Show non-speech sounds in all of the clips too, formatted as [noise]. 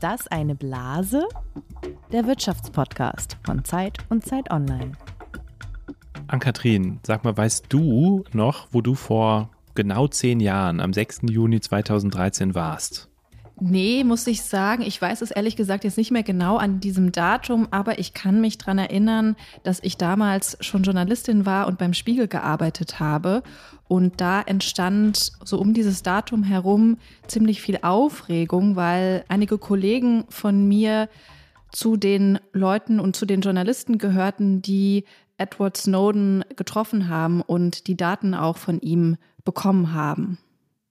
Ist das eine Blase? Der Wirtschaftspodcast von Zeit und Zeit Online. Ann-Kathrin, sag mal, weißt du noch, wo du vor genau zehn Jahren, am 6. Juni 2013 warst? Nee, muss ich sagen. Ich weiß es ehrlich gesagt jetzt nicht mehr genau an diesem Datum, aber ich kann mich daran erinnern, dass ich damals schon Journalistin war und beim Spiegel gearbeitet habe. Und da entstand so um dieses Datum herum ziemlich viel Aufregung, weil einige Kollegen von mir zu den Leuten und zu den Journalisten gehörten, die Edward Snowden getroffen haben und die Daten auch von ihm bekommen haben.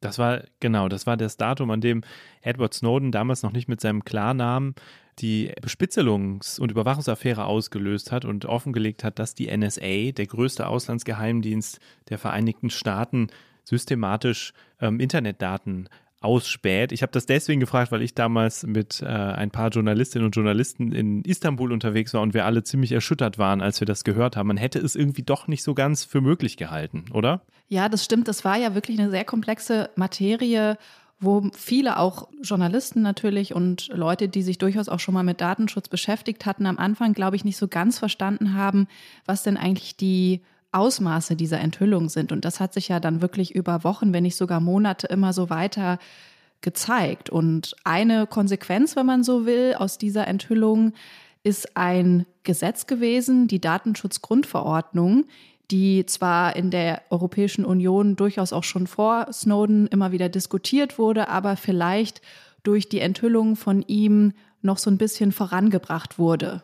Das war, genau, das war das Datum, an dem Edward Snowden damals noch nicht mit seinem Klarnamen die Bespitzelungs- und Überwachungsaffäre ausgelöst hat und offengelegt hat, dass die NSA, der größte Auslandsgeheimdienst der Vereinigten Staaten, systematisch ähm, Internetdaten ausspäht. Ich habe das deswegen gefragt, weil ich damals mit äh, ein paar Journalistinnen und Journalisten in Istanbul unterwegs war und wir alle ziemlich erschüttert waren, als wir das gehört haben. Man hätte es irgendwie doch nicht so ganz für möglich gehalten, oder? Ja, das stimmt. Das war ja wirklich eine sehr komplexe Materie wo viele auch Journalisten natürlich und Leute, die sich durchaus auch schon mal mit Datenschutz beschäftigt hatten, am Anfang, glaube ich, nicht so ganz verstanden haben, was denn eigentlich die Ausmaße dieser Enthüllung sind. Und das hat sich ja dann wirklich über Wochen, wenn nicht sogar Monate immer so weiter gezeigt. Und eine Konsequenz, wenn man so will, aus dieser Enthüllung ist ein Gesetz gewesen, die Datenschutzgrundverordnung, die zwar in der Europäischen Union durchaus auch schon vor Snowden immer wieder diskutiert wurde, aber vielleicht durch die Enthüllung von ihm noch so ein bisschen vorangebracht wurde.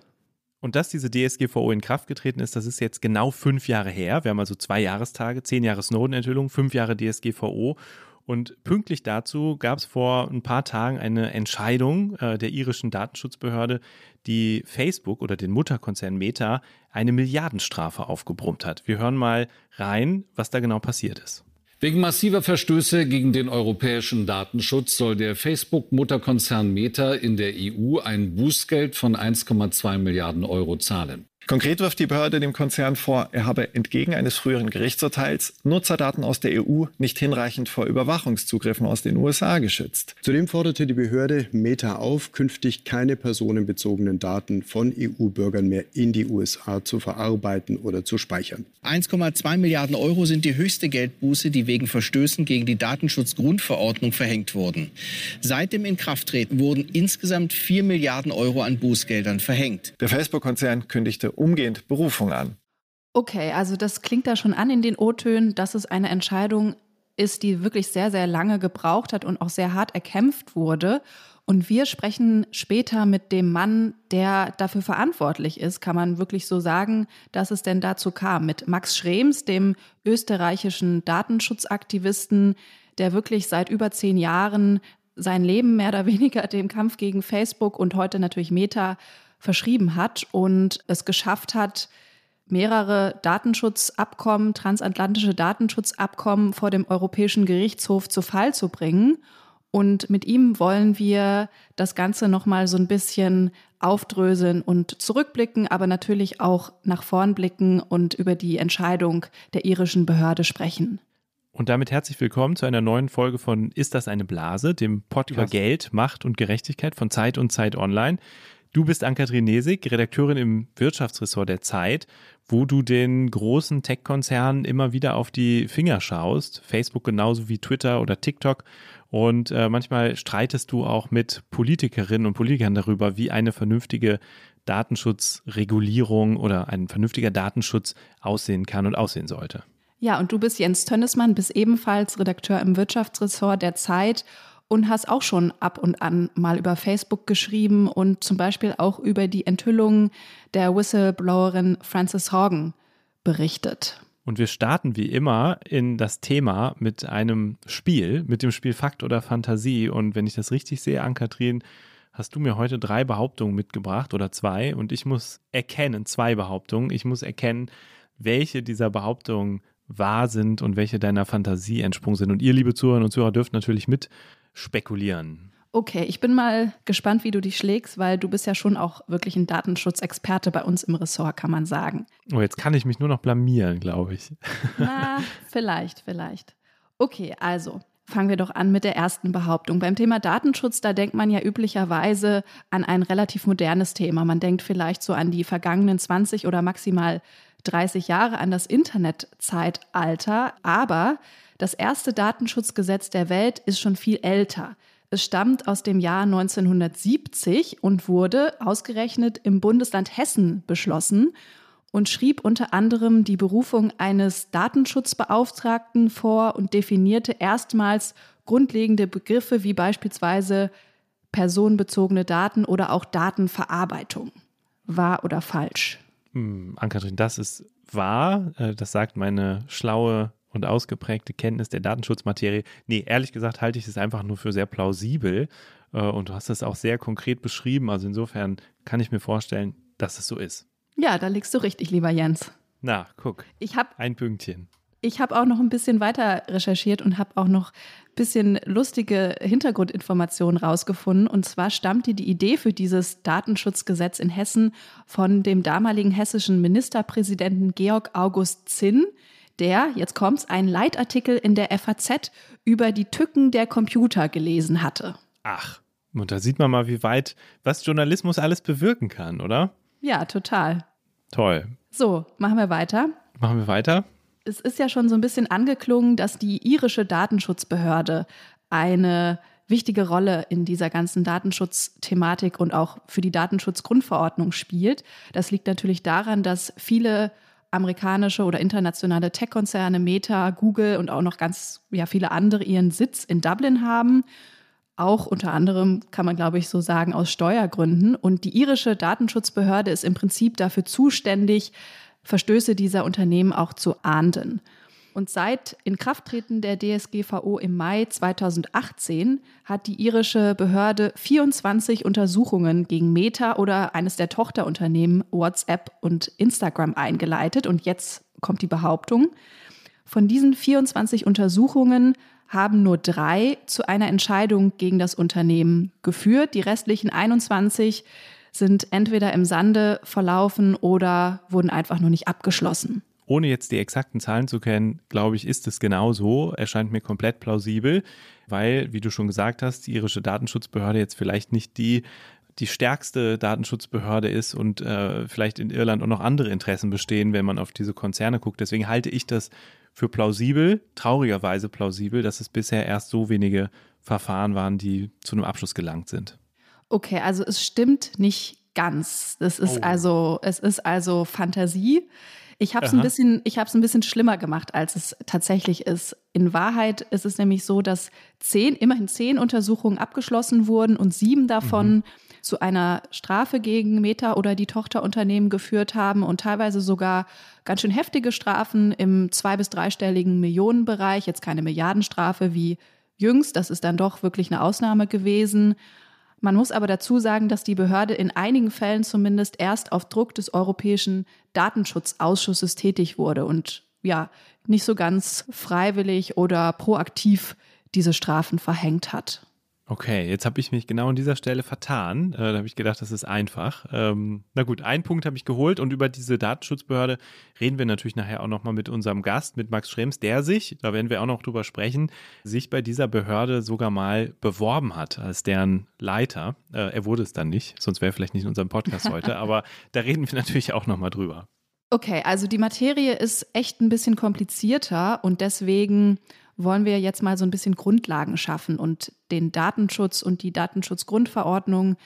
Und dass diese DSGVO in Kraft getreten ist, das ist jetzt genau fünf Jahre her. Wir haben also zwei Jahrestage, zehn Jahre Snowden-Enthüllung, fünf Jahre DSGVO. Und pünktlich dazu gab es vor ein paar Tagen eine Entscheidung äh, der irischen Datenschutzbehörde, die Facebook oder den Mutterkonzern Meta eine Milliardenstrafe aufgebrummt hat. Wir hören mal rein, was da genau passiert ist. Wegen massiver Verstöße gegen den europäischen Datenschutz soll der Facebook-Mutterkonzern Meta in der EU ein Bußgeld von 1,2 Milliarden Euro zahlen. Konkret wirft die Behörde dem Konzern vor, er habe entgegen eines früheren Gerichtsurteils Nutzerdaten aus der EU nicht hinreichend vor Überwachungszugriffen aus den USA geschützt. Zudem forderte die Behörde Meta auf, künftig keine personenbezogenen Daten von EU-Bürgern mehr in die USA zu verarbeiten oder zu speichern. 1,2 Milliarden Euro sind die höchste Geldbuße, die wegen Verstößen gegen die Datenschutzgrundverordnung verhängt wurden. Seit dem Inkrafttreten wurden insgesamt 4 Milliarden Euro an Bußgeldern verhängt. Der Facebook-Konzern kündigte umgehend Berufung an. Okay, also das klingt da schon an in den O-Tönen, dass es eine Entscheidung ist, die wirklich sehr, sehr lange gebraucht hat und auch sehr hart erkämpft wurde. Und wir sprechen später mit dem Mann, der dafür verantwortlich ist, kann man wirklich so sagen, dass es denn dazu kam, mit Max Schrems, dem österreichischen Datenschutzaktivisten, der wirklich seit über zehn Jahren sein Leben mehr oder weniger dem Kampf gegen Facebook und heute natürlich Meta verschrieben hat und es geschafft hat, mehrere Datenschutzabkommen, transatlantische Datenschutzabkommen vor dem Europäischen Gerichtshof zu Fall zu bringen. Und mit ihm wollen wir das Ganze nochmal so ein bisschen aufdröseln und zurückblicken, aber natürlich auch nach vorn blicken und über die Entscheidung der irischen Behörde sprechen. Und damit herzlich willkommen zu einer neuen Folge von Ist das eine Blase, dem Pod über Geld, Macht und Gerechtigkeit von Zeit und Zeit Online. Du bist Ann-Kathrin Nesig, Redakteurin im Wirtschaftsressort der Zeit, wo du den großen Tech-Konzernen immer wieder auf die Finger schaust. Facebook genauso wie Twitter oder TikTok. Und äh, manchmal streitest du auch mit Politikerinnen und Politikern darüber, wie eine vernünftige Datenschutzregulierung oder ein vernünftiger Datenschutz aussehen kann und aussehen sollte. Ja, und du bist Jens Tönnesmann, bist ebenfalls Redakteur im Wirtschaftsressort der Zeit und hast auch schon ab und an mal über Facebook geschrieben und zum Beispiel auch über die Enthüllung der Whistleblowerin Frances Horgan berichtet. Und wir starten wie immer in das Thema mit einem Spiel, mit dem Spiel Fakt oder Fantasie. Und wenn ich das richtig sehe, Ann-Kathrin, hast du mir heute drei Behauptungen mitgebracht oder zwei. Und ich muss erkennen, zwei Behauptungen. Ich muss erkennen, welche dieser Behauptungen wahr sind und welche deiner Fantasie entsprungen sind. Und ihr, liebe Zuhörerinnen und Zuhörer, dürft natürlich mit spekulieren. Okay, ich bin mal gespannt, wie du dich schlägst, weil du bist ja schon auch wirklich ein Datenschutzexperte bei uns im Ressort, kann man sagen. Oh, jetzt kann ich mich nur noch blamieren, glaube ich. [laughs] Na, vielleicht, vielleicht. Okay, also, Fangen wir doch an mit der ersten Behauptung. Beim Thema Datenschutz, da denkt man ja üblicherweise an ein relativ modernes Thema. Man denkt vielleicht so an die vergangenen 20 oder maximal 30 Jahre, an das Internetzeitalter. Aber das erste Datenschutzgesetz der Welt ist schon viel älter. Es stammt aus dem Jahr 1970 und wurde ausgerechnet im Bundesland Hessen beschlossen und schrieb unter anderem die Berufung eines Datenschutzbeauftragten vor und definierte erstmals grundlegende Begriffe wie beispielsweise personenbezogene Daten oder auch Datenverarbeitung. Wahr oder falsch? Hm, Ann-Kathrin, das ist wahr. Äh, das sagt meine schlaue und ausgeprägte Kenntnis der Datenschutzmaterie. Nee, ehrlich gesagt halte ich es einfach nur für sehr plausibel. Äh, und du hast es auch sehr konkret beschrieben. Also insofern kann ich mir vorstellen, dass es so ist. Ja, da liegst du richtig, lieber Jens. Na, guck. Ich habe ein Pünktchen. Ich habe auch noch ein bisschen weiter recherchiert und habe auch noch ein bisschen lustige Hintergrundinformationen rausgefunden. Und zwar stammte die Idee für dieses Datenschutzgesetz in Hessen von dem damaligen hessischen Ministerpräsidenten Georg August Zinn, der, jetzt kommt's, einen Leitartikel in der FAZ über die Tücken der Computer gelesen hatte. Ach, und da sieht man mal, wie weit, was Journalismus alles bewirken kann, oder? Ja, total. Toll. So, machen wir weiter. Machen wir weiter. Es ist ja schon so ein bisschen angeklungen, dass die irische Datenschutzbehörde eine wichtige Rolle in dieser ganzen Datenschutzthematik und auch für die Datenschutzgrundverordnung spielt. Das liegt natürlich daran, dass viele amerikanische oder internationale Tech-Konzerne, Meta, Google und auch noch ganz ja, viele andere ihren Sitz in Dublin haben auch unter anderem, kann man glaube ich so sagen, aus Steuergründen. Und die irische Datenschutzbehörde ist im Prinzip dafür zuständig, Verstöße dieser Unternehmen auch zu ahnden. Und seit Inkrafttreten der DSGVO im Mai 2018 hat die irische Behörde 24 Untersuchungen gegen Meta oder eines der Tochterunternehmen WhatsApp und Instagram eingeleitet. Und jetzt kommt die Behauptung. Von diesen 24 Untersuchungen haben nur drei zu einer Entscheidung gegen das Unternehmen geführt. Die restlichen 21 sind entweder im Sande verlaufen oder wurden einfach nur nicht abgeschlossen. Ohne jetzt die exakten Zahlen zu kennen, glaube ich, ist es genau so. Erscheint mir komplett plausibel, weil, wie du schon gesagt hast, die irische Datenschutzbehörde jetzt vielleicht nicht die die stärkste Datenschutzbehörde ist und äh, vielleicht in Irland auch noch andere Interessen bestehen, wenn man auf diese Konzerne guckt. Deswegen halte ich das für plausibel, traurigerweise plausibel, dass es bisher erst so wenige Verfahren waren, die zu einem Abschluss gelangt sind. Okay, also es stimmt nicht ganz. Das ist oh. also, es ist also Fantasie. Ich habe es ein bisschen, ich habe es ein bisschen schlimmer gemacht, als es tatsächlich ist. In Wahrheit ist es nämlich so, dass zehn, immerhin zehn Untersuchungen abgeschlossen wurden und sieben davon mhm. zu einer Strafe gegen Meta oder die Tochterunternehmen geführt haben und teilweise sogar ganz schön heftige Strafen im zwei- bis dreistelligen Millionenbereich. Jetzt keine Milliardenstrafe wie jüngst. Das ist dann doch wirklich eine Ausnahme gewesen. Man muss aber dazu sagen, dass die Behörde in einigen Fällen zumindest erst auf Druck des Europäischen Datenschutzausschusses tätig wurde und ja, nicht so ganz freiwillig oder proaktiv diese Strafen verhängt hat. Okay, jetzt habe ich mich genau an dieser Stelle vertan. Äh, da habe ich gedacht, das ist einfach. Ähm, na gut, einen Punkt habe ich geholt und über diese Datenschutzbehörde reden wir natürlich nachher auch nochmal mit unserem Gast, mit Max Schrems, der sich, da werden wir auch noch drüber sprechen, sich bei dieser Behörde sogar mal beworben hat als deren Leiter. Äh, er wurde es dann nicht, sonst wäre er vielleicht nicht in unserem Podcast heute, [laughs] aber da reden wir natürlich auch nochmal drüber. Okay, also die Materie ist echt ein bisschen komplizierter und deswegen wollen wir jetzt mal so ein bisschen Grundlagen schaffen und den Datenschutz und die Datenschutzgrundverordnung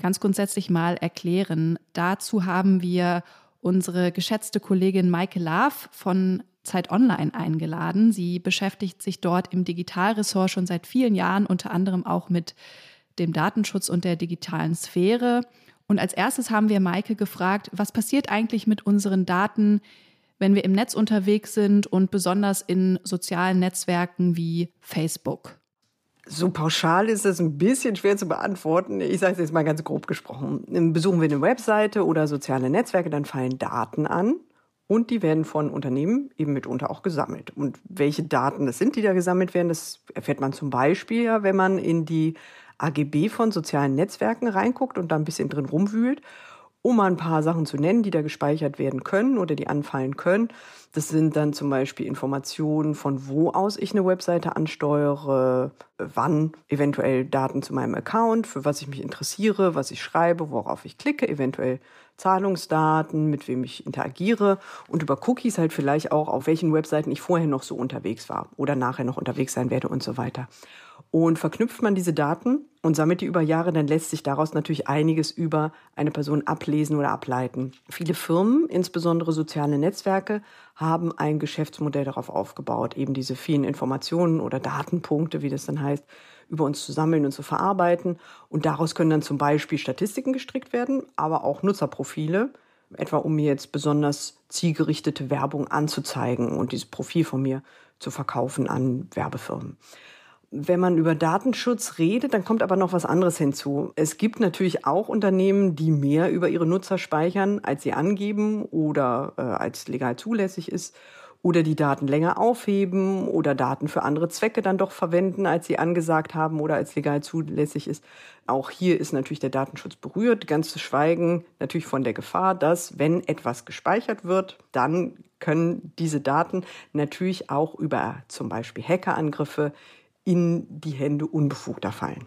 ganz grundsätzlich mal erklären. Dazu haben wir unsere geschätzte Kollegin Maike Laaf von Zeit Online eingeladen. Sie beschäftigt sich dort im Digitalressort schon seit vielen Jahren, unter anderem auch mit dem Datenschutz und der digitalen Sphäre. Und als erstes haben wir Maike gefragt, was passiert eigentlich mit unseren Daten, wenn wir im Netz unterwegs sind und besonders in sozialen Netzwerken wie Facebook? So pauschal ist es ein bisschen schwer zu beantworten. Ich sage es jetzt mal ganz grob gesprochen. Besuchen wir eine Webseite oder soziale Netzwerke, dann fallen Daten an und die werden von Unternehmen eben mitunter auch gesammelt. Und welche Daten das sind, die da gesammelt werden, das erfährt man zum Beispiel ja, wenn man in die AGB von sozialen Netzwerken reinguckt und da ein bisschen drin rumwühlt. Um mal ein paar Sachen zu nennen, die da gespeichert werden können oder die anfallen können. Das sind dann zum Beispiel Informationen, von wo aus ich eine Webseite ansteuere, wann eventuell Daten zu meinem Account, für was ich mich interessiere, was ich schreibe, worauf ich klicke, eventuell Zahlungsdaten, mit wem ich interagiere und über Cookies halt vielleicht auch, auf welchen Webseiten ich vorher noch so unterwegs war oder nachher noch unterwegs sein werde und so weiter. Und verknüpft man diese Daten und sammelt die über Jahre, dann lässt sich daraus natürlich einiges über eine Person ablesen oder ableiten. Viele Firmen, insbesondere soziale Netzwerke, haben ein Geschäftsmodell darauf aufgebaut, eben diese vielen Informationen oder Datenpunkte, wie das dann heißt, über uns zu sammeln und zu verarbeiten. Und daraus können dann zum Beispiel Statistiken gestrickt werden, aber auch Nutzerprofile, etwa um mir jetzt besonders zielgerichtete Werbung anzuzeigen und dieses Profil von mir zu verkaufen an Werbefirmen. Wenn man über Datenschutz redet, dann kommt aber noch was anderes hinzu. Es gibt natürlich auch Unternehmen, die mehr über ihre Nutzer speichern, als sie angeben oder äh, als legal zulässig ist oder die Daten länger aufheben oder Daten für andere Zwecke dann doch verwenden, als sie angesagt haben oder als legal zulässig ist. Auch hier ist natürlich der Datenschutz berührt, ganz zu schweigen natürlich von der Gefahr, dass wenn etwas gespeichert wird, dann können diese Daten natürlich auch über zum Beispiel Hackerangriffe in die Hände Unbefugter fallen.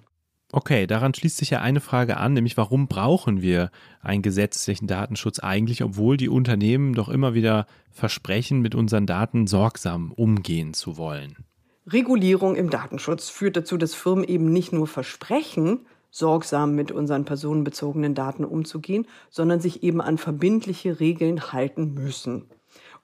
Okay, daran schließt sich ja eine Frage an, nämlich warum brauchen wir einen gesetzlichen Datenschutz eigentlich, obwohl die Unternehmen doch immer wieder versprechen, mit unseren Daten sorgsam umgehen zu wollen? Regulierung im Datenschutz führt dazu, dass Firmen eben nicht nur versprechen, sorgsam mit unseren personenbezogenen Daten umzugehen, sondern sich eben an verbindliche Regeln halten müssen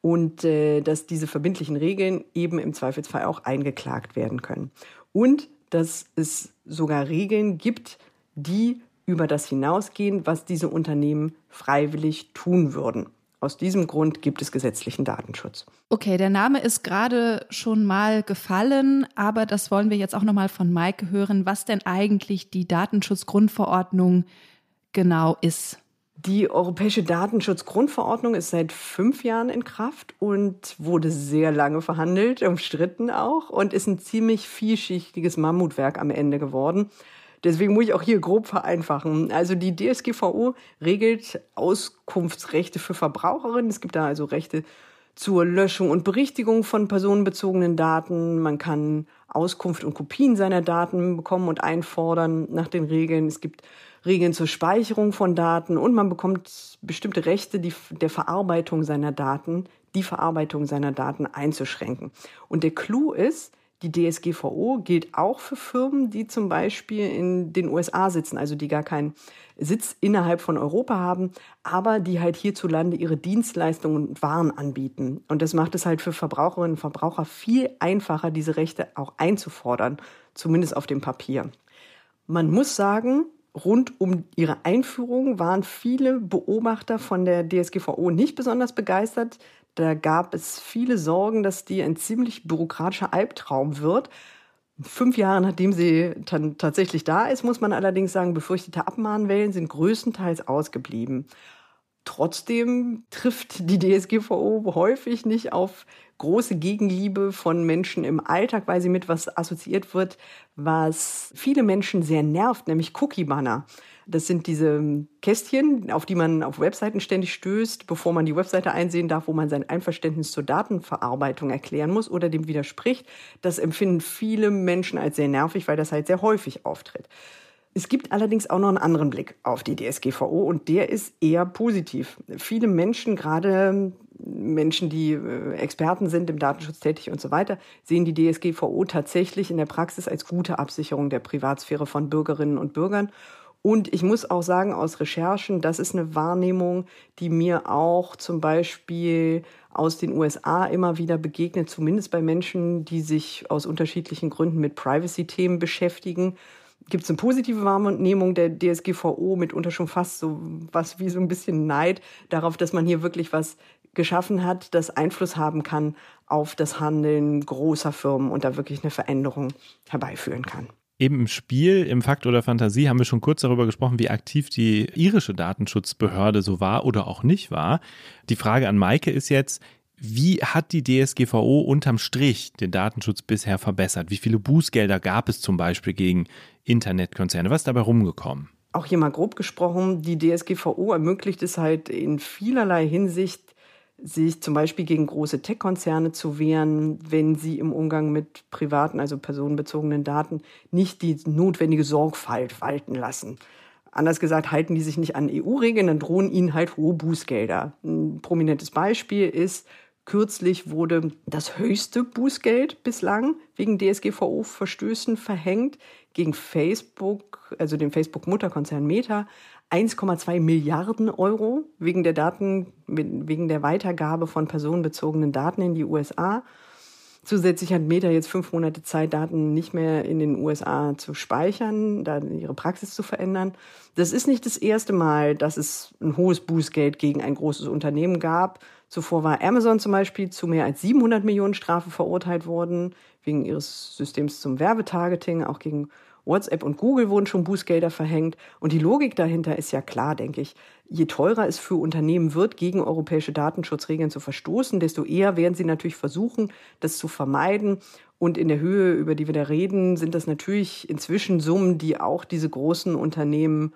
und äh, dass diese verbindlichen Regeln eben im Zweifelsfall auch eingeklagt werden können. Und dass es sogar Regeln gibt, die über das hinausgehen, was diese Unternehmen freiwillig tun würden. Aus diesem Grund gibt es gesetzlichen Datenschutz. Okay, der Name ist gerade schon mal gefallen, aber das wollen wir jetzt auch noch mal von Maike hören, was denn eigentlich die Datenschutzgrundverordnung genau ist. Die Europäische Datenschutzgrundverordnung ist seit fünf Jahren in Kraft und wurde sehr lange verhandelt, umstritten auch und ist ein ziemlich vielschichtiges Mammutwerk am Ende geworden. Deswegen muss ich auch hier grob vereinfachen. Also die DSGVO regelt Auskunftsrechte für Verbraucherinnen. Es gibt da also Rechte zur Löschung und Berichtigung von personenbezogenen Daten. Man kann Auskunft und Kopien seiner Daten bekommen und einfordern nach den Regeln. Es gibt Regeln zur Speicherung von Daten und man bekommt bestimmte Rechte die, der Verarbeitung seiner Daten, die Verarbeitung seiner Daten einzuschränken. Und der Clou ist, die DSGVO gilt auch für Firmen, die zum Beispiel in den USA sitzen, also die gar keinen Sitz innerhalb von Europa haben, aber die halt hierzulande ihre Dienstleistungen und Waren anbieten. Und das macht es halt für Verbraucherinnen und Verbraucher viel einfacher, diese Rechte auch einzufordern, zumindest auf dem Papier. Man muss sagen, rund um ihre Einführung waren viele Beobachter von der DSGVO nicht besonders begeistert. Da gab es viele Sorgen, dass die ein ziemlich bürokratischer Albtraum wird. Fünf Jahre nachdem sie dann tatsächlich da ist, muss man allerdings sagen, befürchtete Abmahnwellen sind größtenteils ausgeblieben. Trotzdem trifft die DSGVO häufig nicht auf große Gegenliebe von Menschen im Alltag, weil sie mit was assoziiert wird, was viele Menschen sehr nervt, nämlich Cookie-Banner. Das sind diese Kästchen, auf die man auf Webseiten ständig stößt, bevor man die Webseite einsehen darf, wo man sein Einverständnis zur Datenverarbeitung erklären muss oder dem widerspricht. Das empfinden viele Menschen als sehr nervig, weil das halt sehr häufig auftritt. Es gibt allerdings auch noch einen anderen Blick auf die DSGVO und der ist eher positiv. Viele Menschen, gerade Menschen, die äh, Experten sind im Datenschutz tätig und so weiter, sehen die DSGVO tatsächlich in der Praxis als gute Absicherung der Privatsphäre von Bürgerinnen und Bürgern. Und ich muss auch sagen, aus Recherchen, das ist eine Wahrnehmung, die mir auch zum Beispiel aus den USA immer wieder begegnet, zumindest bei Menschen, die sich aus unterschiedlichen Gründen mit Privacy-Themen beschäftigen gibt es eine positive Wahrnehmung der DSGVO, mitunter schon fast so was wie so ein bisschen Neid darauf, dass man hier wirklich was geschaffen hat, das Einfluss haben kann auf das Handeln großer Firmen und da wirklich eine Veränderung herbeiführen kann. Eben im Spiel, im Fakt oder Fantasie haben wir schon kurz darüber gesprochen, wie aktiv die irische Datenschutzbehörde so war oder auch nicht war. Die Frage an Maike ist jetzt, wie hat die DSGVO unterm Strich den Datenschutz bisher verbessert? Wie viele Bußgelder gab es zum Beispiel gegen Internetkonzerne? Was ist dabei rumgekommen? auch hier mal grob gesprochen, die DSGVO ermöglicht es halt in vielerlei Hinsicht, sich zum Beispiel gegen große Tech-Konzerne zu wehren, wenn sie im Umgang mit privaten, also personenbezogenen Daten nicht die notwendige Sorgfalt walten lassen. Anders gesagt, halten die sich nicht an EU-Regeln, dann drohen ihnen halt hohe Bußgelder. Ein prominentes Beispiel ist, kürzlich wurde das höchste Bußgeld bislang wegen DSGVO-Verstößen verhängt gegen Facebook, also dem Facebook-Mutterkonzern Meta. 1,2 Milliarden Euro wegen der Daten, wegen der Weitergabe von personenbezogenen Daten in die USA. Zusätzlich hat Meta jetzt fünf Monate Zeit, Daten nicht mehr in den USA zu speichern, da ihre Praxis zu verändern. Das ist nicht das erste Mal, dass es ein hohes Bußgeld gegen ein großes Unternehmen gab. Zuvor war Amazon zum Beispiel zu mehr als 700 Millionen Strafe verurteilt worden, wegen ihres Systems zum Werbetargeting, auch gegen WhatsApp und Google wurden schon Bußgelder verhängt. Und die Logik dahinter ist ja klar, denke ich. Je teurer es für Unternehmen wird, gegen europäische Datenschutzregeln zu verstoßen, desto eher werden sie natürlich versuchen, das zu vermeiden. Und in der Höhe, über die wir da reden, sind das natürlich inzwischen Summen, die auch diese großen Unternehmen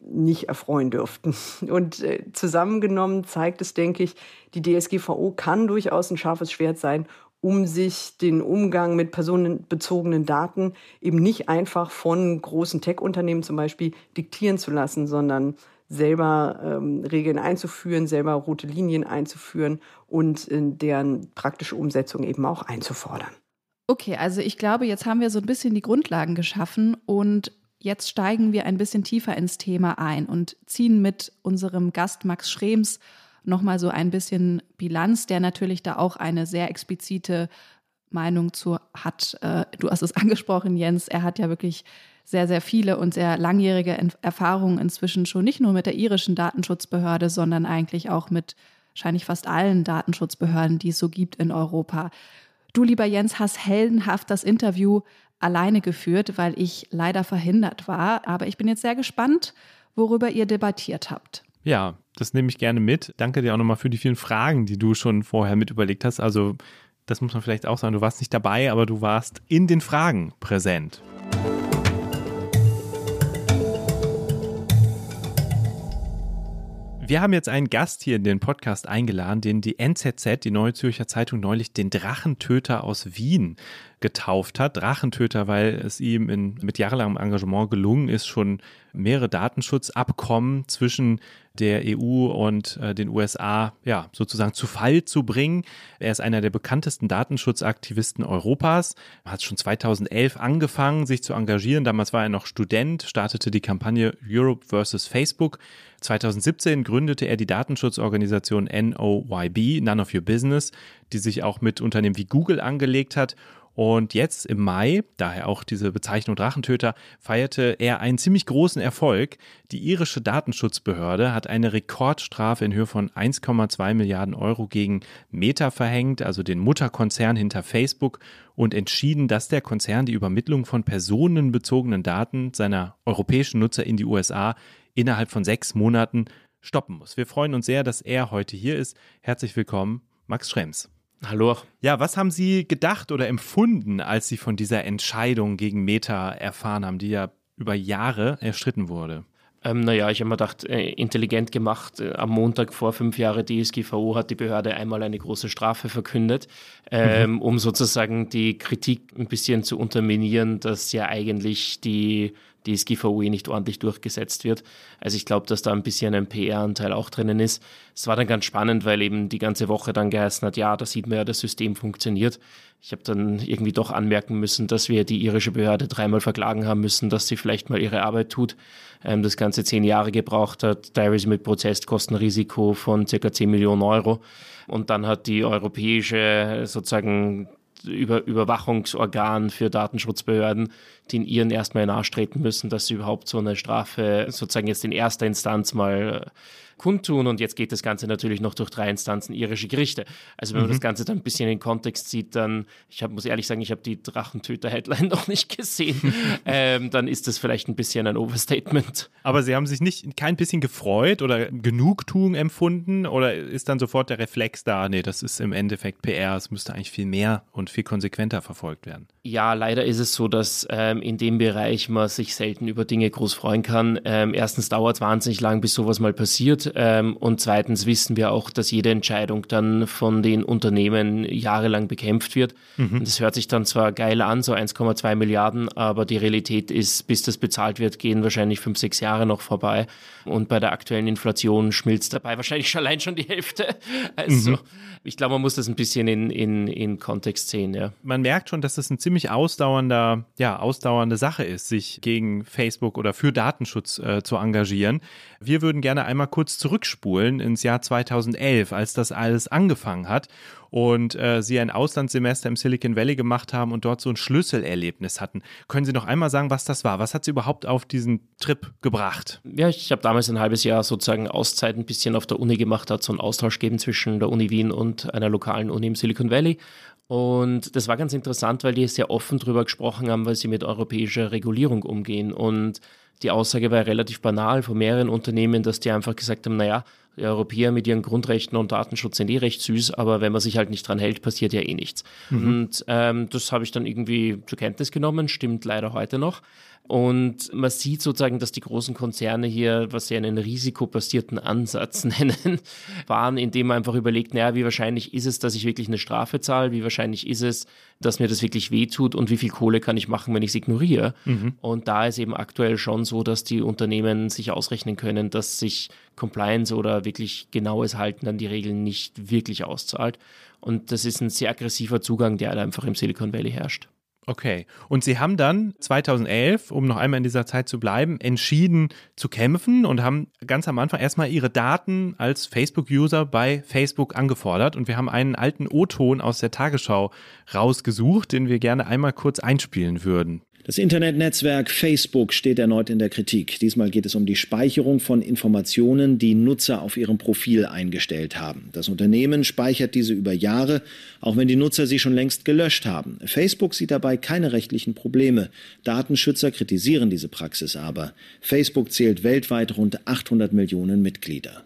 nicht erfreuen dürften. Und äh, zusammengenommen zeigt es, denke ich, die DSGVO kann durchaus ein scharfes Schwert sein, um sich den Umgang mit personenbezogenen Daten eben nicht einfach von großen Tech-Unternehmen zum Beispiel diktieren zu lassen, sondern selber ähm, Regeln einzuführen, selber rote Linien einzuführen und in deren praktische Umsetzung eben auch einzufordern. Okay, also ich glaube, jetzt haben wir so ein bisschen die Grundlagen geschaffen und jetzt steigen wir ein bisschen tiefer ins Thema ein und ziehen mit unserem Gast Max Schrems nochmal so ein bisschen Bilanz, der natürlich da auch eine sehr explizite Meinung zu hat. Äh, du hast es [laughs] angesprochen, Jens. Er hat ja wirklich sehr, sehr viele und sehr langjährige Erfahrungen inzwischen schon nicht nur mit der irischen Datenschutzbehörde, sondern eigentlich auch mit wahrscheinlich fast allen Datenschutzbehörden, die es so gibt in Europa. Du, lieber Jens, hast heldenhaft das Interview alleine geführt, weil ich leider verhindert war. Aber ich bin jetzt sehr gespannt, worüber ihr debattiert habt. Ja, das nehme ich gerne mit. Danke dir auch nochmal für die vielen Fragen, die du schon vorher mit überlegt hast. Also, das muss man vielleicht auch sagen. Du warst nicht dabei, aber du warst in den Fragen präsent. Wir haben jetzt einen Gast hier in den Podcast eingeladen, den die NZZ, die Neue Zürcher Zeitung, neulich den Drachentöter aus Wien getauft hat. Drachentöter, weil es ihm in, mit jahrelangem Engagement gelungen ist, schon mehrere Datenschutzabkommen zwischen der EU und äh, den USA ja, sozusagen zu Fall zu bringen. Er ist einer der bekanntesten Datenschutzaktivisten Europas, hat schon 2011 angefangen, sich zu engagieren. Damals war er noch Student, startete die Kampagne Europe versus Facebook. 2017 gründete er die Datenschutzorganisation NOYB, None of Your Business, die sich auch mit Unternehmen wie Google angelegt hat und jetzt im Mai, daher auch diese Bezeichnung Drachentöter, feierte er einen ziemlich großen Erfolg. Die irische Datenschutzbehörde hat eine Rekordstrafe in Höhe von 1,2 Milliarden Euro gegen Meta verhängt, also den Mutterkonzern hinter Facebook, und entschieden, dass der Konzern die Übermittlung von personenbezogenen Daten seiner europäischen Nutzer in die USA innerhalb von sechs Monaten stoppen muss. Wir freuen uns sehr, dass er heute hier ist. Herzlich willkommen, Max Schrems. Hallo. Ja, was haben Sie gedacht oder empfunden, als Sie von dieser Entscheidung gegen Meta erfahren haben, die ja über Jahre erstritten wurde? Ähm, naja, ich habe mir gedacht, äh, intelligent gemacht. Äh, am Montag vor fünf Jahren DSGVO hat die Behörde einmal eine große Strafe verkündet, ähm, mhm. um sozusagen die Kritik ein bisschen zu unterminieren, dass ja eigentlich die DSGVO nicht ordentlich durchgesetzt wird. Also ich glaube, dass da ein bisschen ein PR-Anteil auch drinnen ist. Es war dann ganz spannend, weil eben die ganze Woche dann geheißen hat, ja, da sieht man ja, das System funktioniert. Ich habe dann irgendwie doch anmerken müssen, dass wir die irische Behörde dreimal verklagen haben müssen, dass sie vielleicht mal ihre Arbeit tut. Ähm, das Ganze zehn Jahre gebraucht hat, teilweise mit Prozesskostenrisiko von circa 10 Millionen Euro. Und dann hat die europäische sozusagen über Überwachungsorgan für Datenschutzbehörden, die in ihren erstmal nachstreten müssen, dass sie überhaupt so eine Strafe sozusagen jetzt in erster Instanz mal kundtun und jetzt geht das Ganze natürlich noch durch drei Instanzen irische Gerichte. Also wenn man mhm. das Ganze dann ein bisschen in den Kontext sieht, dann, ich hab, muss ehrlich sagen, ich habe die Drachentöter-Headline [laughs] noch nicht gesehen, ähm, dann ist das vielleicht ein bisschen ein Overstatement. Aber Sie haben sich nicht kein bisschen gefreut oder Genugtuung empfunden oder ist dann sofort der Reflex da, nee, das ist im Endeffekt PR, es müsste eigentlich viel mehr und viel konsequenter verfolgt werden. Ja, leider ist es so, dass ähm, in dem Bereich man sich selten über Dinge groß freuen kann. Ähm, erstens dauert es wahnsinnig lang, bis sowas mal passiert. Ähm, und zweitens wissen wir auch, dass jede Entscheidung dann von den Unternehmen jahrelang bekämpft wird. Mhm. Und das hört sich dann zwar geil an, so 1,2 Milliarden, aber die Realität ist, bis das bezahlt wird, gehen wahrscheinlich fünf, sechs Jahre noch vorbei. Und bei der aktuellen Inflation schmilzt dabei wahrscheinlich schon allein schon die Hälfte. Also mhm. ich glaube, man muss das ein bisschen in, in, in Kontext sehen. Ja. Man merkt schon, dass das ein ziemlich ausdauernder, ja, ausdauernde Sache ist, sich gegen Facebook oder für Datenschutz äh, zu engagieren. Wir würden gerne einmal kurz zurückspulen ins Jahr 2011, als das alles angefangen hat und äh, Sie ein Auslandssemester im Silicon Valley gemacht haben und dort so ein Schlüsselerlebnis hatten. Können Sie noch einmal sagen, was das war? Was hat Sie überhaupt auf diesen Trip gebracht? Ja, ich habe damals ein halbes Jahr sozusagen Auszeit ein bisschen auf der Uni gemacht, hat so einen Austausch gegeben zwischen der Uni Wien und einer lokalen Uni im Silicon Valley. Und das war ganz interessant, weil die sehr offen darüber gesprochen haben, weil sie mit europäischer Regulierung umgehen. Und die Aussage war relativ banal von mehreren Unternehmen, dass die einfach gesagt haben, naja, die Europäer mit ihren Grundrechten und Datenschutz sind eh recht süß, aber wenn man sich halt nicht dran hält, passiert ja eh nichts. Mhm. Und ähm, das habe ich dann irgendwie zur Kenntnis genommen, stimmt leider heute noch. Und man sieht sozusagen, dass die großen Konzerne hier, was sie einen risikobasierten Ansatz [laughs] nennen, waren, indem man einfach überlegt, naja, wie wahrscheinlich ist es, dass ich wirklich eine Strafe zahle? Wie wahrscheinlich ist es, dass mir das wirklich wehtut? Und wie viel Kohle kann ich machen, wenn ich es ignoriere? Mhm. Und da ist eben aktuell schon so, dass die Unternehmen sich ausrechnen können, dass sich Compliance oder wirklich genaues Halten an die Regeln nicht wirklich auszahlt. Und das ist ein sehr aggressiver Zugang, der einfach im Silicon Valley herrscht. Okay. Und Sie haben dann 2011, um noch einmal in dieser Zeit zu bleiben, entschieden zu kämpfen und haben ganz am Anfang erstmal Ihre Daten als Facebook-User bei Facebook angefordert. Und wir haben einen alten O-Ton aus der Tagesschau rausgesucht, den wir gerne einmal kurz einspielen würden. Das Internetnetzwerk Facebook steht erneut in der Kritik. Diesmal geht es um die Speicherung von Informationen, die Nutzer auf ihrem Profil eingestellt haben. Das Unternehmen speichert diese über Jahre, auch wenn die Nutzer sie schon längst gelöscht haben. Facebook sieht dabei keine rechtlichen Probleme. Datenschützer kritisieren diese Praxis aber. Facebook zählt weltweit rund 800 Millionen Mitglieder.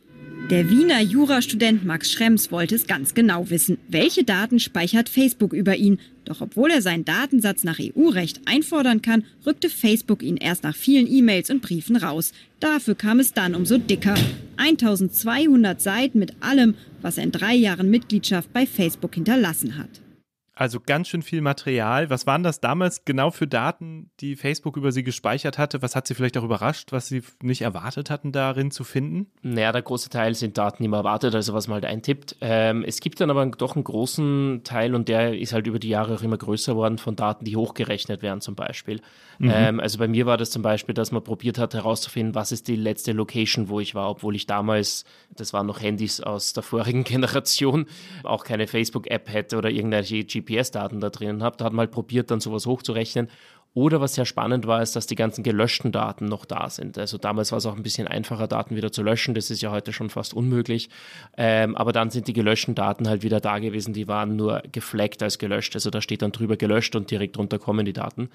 Der Wiener Jurastudent Max Schrems wollte es ganz genau wissen. Welche Daten speichert Facebook über ihn? Doch obwohl er seinen Datensatz nach EU-Recht einfordern kann, rückte Facebook ihn erst nach vielen E-Mails und Briefen raus. Dafür kam es dann umso dicker. 1200 Seiten mit allem, was er in drei Jahren Mitgliedschaft bei Facebook hinterlassen hat. Also ganz schön viel Material. Was waren das damals genau für Daten, die Facebook über Sie gespeichert hatte? Was hat Sie vielleicht auch überrascht, was Sie nicht erwartet hatten, darin zu finden? Naja, der große Teil sind Daten, die man erwartet, also was man halt eintippt. Ähm, es gibt dann aber doch einen großen Teil und der ist halt über die Jahre auch immer größer worden von Daten, die hochgerechnet werden zum Beispiel. Mhm. Ähm, also bei mir war das zum Beispiel, dass man probiert hat herauszufinden, was ist die letzte Location, wo ich war, obwohl ich damals, das waren noch Handys aus der vorigen [laughs] Generation, auch keine Facebook-App hätte oder irgendwelche GPS-Daten da drinnen habe. Da hat man halt probiert, dann sowas hochzurechnen. Oder was sehr spannend war, ist, dass die ganzen gelöschten Daten noch da sind. Also damals war es auch ein bisschen einfacher, Daten wieder zu löschen. Das ist ja heute schon fast unmöglich. Ähm, aber dann sind die gelöschten Daten halt wieder da gewesen. Die waren nur gefleckt als gelöscht. Also da steht dann drüber gelöscht und direkt drunter kommen die Daten.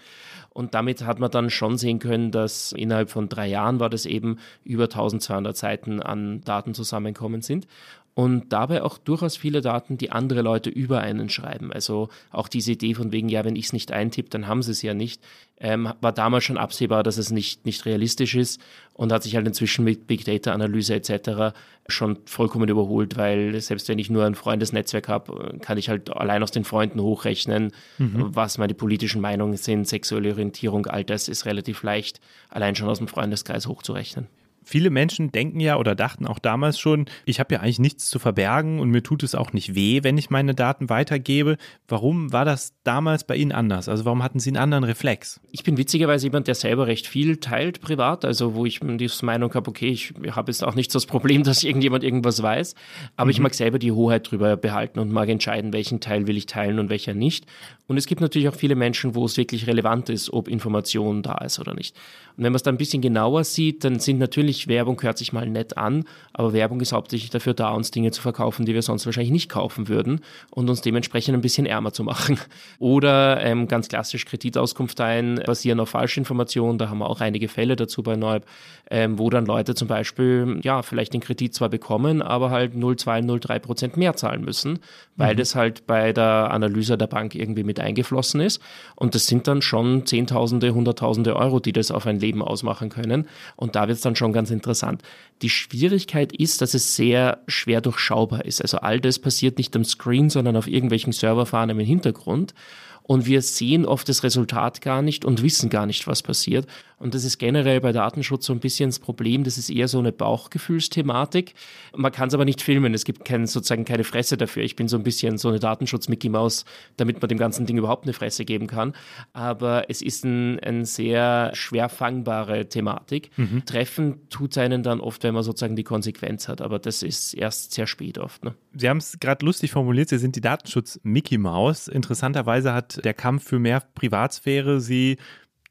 Und damit hat man dann schon sehen können, dass innerhalb von drei Jahren war das eben über 1200 Seiten an Daten zusammenkommen sind und dabei auch durchaus viele Daten, die andere Leute über einen schreiben. Also auch diese Idee von wegen, ja, wenn ich es nicht eintippe, dann haben sie es ja nicht, ähm, war damals schon absehbar, dass es nicht, nicht realistisch ist und hat sich halt inzwischen mit Big Data Analyse etc. schon vollkommen überholt, weil selbst wenn ich nur ein Freundesnetzwerk habe, kann ich halt allein aus den Freunden hochrechnen, mhm. was meine politischen Meinungen sind, sexuelle Orientierung, all das ist relativ leicht, allein schon aus dem Freundeskreis hochzurechnen viele Menschen denken ja oder dachten auch damals schon, ich habe ja eigentlich nichts zu verbergen und mir tut es auch nicht weh, wenn ich meine Daten weitergebe. Warum war das damals bei Ihnen anders? Also warum hatten Sie einen anderen Reflex? Ich bin witzigerweise jemand, der selber recht viel teilt privat, also wo ich die Meinung habe, okay, ich habe jetzt auch nicht das Problem, [laughs] dass irgendjemand irgendwas weiß, aber mhm. ich mag selber die Hoheit drüber behalten und mag entscheiden, welchen Teil will ich teilen und welcher nicht. Und es gibt natürlich auch viele Menschen, wo es wirklich relevant ist, ob Information da ist oder nicht. Und wenn man es dann ein bisschen genauer sieht, dann sind natürlich natürlich, Werbung hört sich mal nett an, aber Werbung ist hauptsächlich dafür da, uns Dinge zu verkaufen, die wir sonst wahrscheinlich nicht kaufen würden und uns dementsprechend ein bisschen ärmer zu machen. [laughs] Oder ähm, ganz klassisch Kreditauskunft ein, basieren auf Falschinformationen, da haben wir auch einige Fälle dazu bei Neub, ähm, wo dann Leute zum Beispiel, ja, vielleicht den Kredit zwar bekommen, aber halt 0,2, 0,3 Prozent mehr zahlen müssen, weil mhm. das halt bei der Analyse der Bank irgendwie mit eingeflossen ist. Und das sind dann schon Zehntausende, Hunderttausende Euro, die das auf ein Leben ausmachen können. Und da wird es dann schon ganz interessant. Die Schwierigkeit ist, dass es sehr schwer durchschaubar ist. Also all das passiert nicht am Screen, sondern auf irgendwelchen Serverfarmen im Hintergrund und wir sehen oft das Resultat gar nicht und wissen gar nicht, was passiert. Und das ist generell bei Datenschutz so ein bisschen das Problem. Das ist eher so eine Bauchgefühlsthematik. Man kann es aber nicht filmen. Es gibt kein, sozusagen keine Fresse dafür. Ich bin so ein bisschen so eine Datenschutz-Mickey Maus, damit man dem ganzen Ding überhaupt eine Fresse geben kann. Aber es ist ein, ein sehr schwer fangbare Thematik. Mhm. Treffen tut es einen dann oft, wenn man sozusagen die Konsequenz hat. Aber das ist erst sehr spät oft. Ne? Sie haben es gerade lustig formuliert. Sie sind die Datenschutz-Mickey Maus. Interessanterweise hat der Kampf für mehr Privatsphäre sie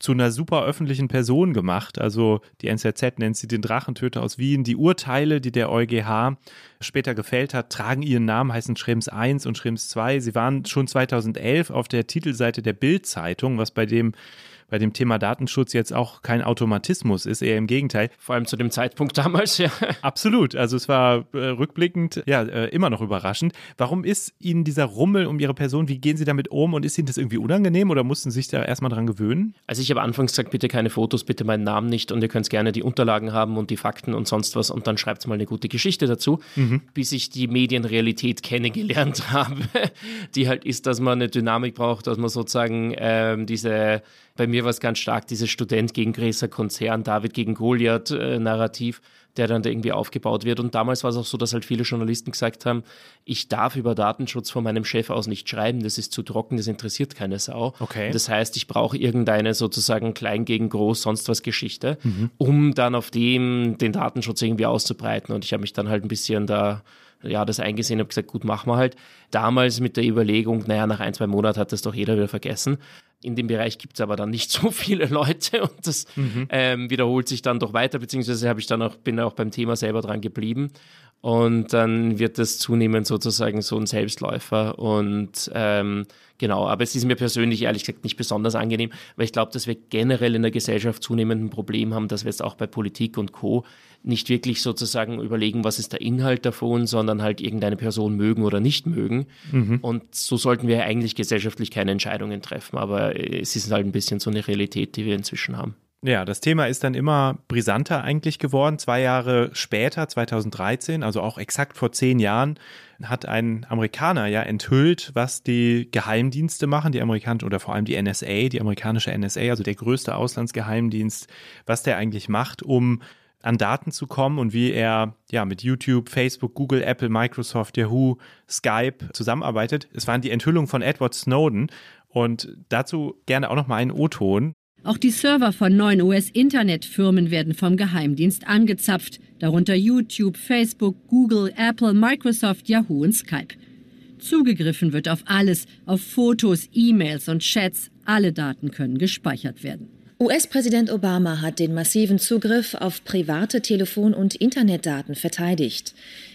zu einer super öffentlichen Person gemacht. Also die NZZ nennt sie den Drachentöter aus Wien. Die Urteile, die der EuGH später gefällt hat, tragen ihren Namen, heißen Schrems 1 und Schrems 2. Sie waren schon 2011 auf der Titelseite der Bild-Zeitung, was bei dem bei dem Thema Datenschutz jetzt auch kein Automatismus ist, eher im Gegenteil. Vor allem zu dem Zeitpunkt damals, ja. Absolut. Also es war äh, rückblickend ja äh, immer noch überraschend. Warum ist Ihnen dieser Rummel um Ihre Person, wie gehen Sie damit um und ist Ihnen das irgendwie unangenehm oder mussten Sie sich da erstmal dran gewöhnen? Also ich habe anfangs gesagt, bitte keine Fotos, bitte meinen Namen nicht und ihr könnt gerne die Unterlagen haben und die Fakten und sonst was und dann schreibt mal eine gute Geschichte dazu, mhm. bis ich die Medienrealität kennengelernt [laughs] habe, die halt ist, dass man eine Dynamik braucht, dass man sozusagen ähm, diese bei mir war es ganz stark dieses Student gegen großer Konzern, David gegen Goliath-Narrativ, äh, der dann da irgendwie aufgebaut wird. Und damals war es auch so, dass halt viele Journalisten gesagt haben, ich darf über Datenschutz von meinem Chef aus nicht schreiben, das ist zu trocken, das interessiert keine Sau. Okay. Das heißt, ich brauche irgendeine sozusagen klein gegen groß, sonst was Geschichte, mhm. um dann auf dem den Datenschutz irgendwie auszubreiten. Und ich habe mich dann halt ein bisschen da ja, das eingesehen, habe gesagt, gut, machen wir halt. Damals mit der Überlegung, naja, nach ein, zwei Monaten hat das doch jeder wieder vergessen. In dem Bereich gibt es aber dann nicht [laughs] so viele Leute und das mhm. ähm, wiederholt sich dann doch weiter, beziehungsweise habe ich dann auch, bin auch beim Thema selber dran geblieben. Und dann wird das zunehmend sozusagen so ein Selbstläufer. Und ähm, genau, aber es ist mir persönlich ehrlich gesagt nicht besonders angenehm, weil ich glaube, dass wir generell in der Gesellschaft zunehmend ein Problem haben, dass wir jetzt auch bei Politik und Co. nicht wirklich sozusagen überlegen, was ist der Inhalt davon, sondern halt irgendeine Person mögen oder nicht mögen. Mhm. Und so sollten wir eigentlich gesellschaftlich keine Entscheidungen treffen. Aber es ist halt ein bisschen so eine Realität, die wir inzwischen haben. Ja, das Thema ist dann immer brisanter eigentlich geworden. Zwei Jahre später, 2013, also auch exakt vor zehn Jahren, hat ein Amerikaner ja enthüllt, was die Geheimdienste machen, die amerikanische oder vor allem die NSA, die amerikanische NSA, also der größte Auslandsgeheimdienst, was der eigentlich macht, um an Daten zu kommen und wie er ja mit YouTube, Facebook, Google, Apple, Microsoft, Yahoo, Skype zusammenarbeitet. Es waren die Enthüllungen von Edward Snowden und dazu gerne auch noch mal einen O-Ton. Auch die Server von neuen US-Internetfirmen werden vom Geheimdienst angezapft, darunter YouTube, Facebook, Google, Apple, Microsoft, Yahoo und Skype. Zugegriffen wird auf alles, auf Fotos, E-Mails und Chats. Alle Daten können gespeichert werden. US-Präsident Obama hat den massiven Zugriff auf private Telefon- und Internetdaten verteidigt.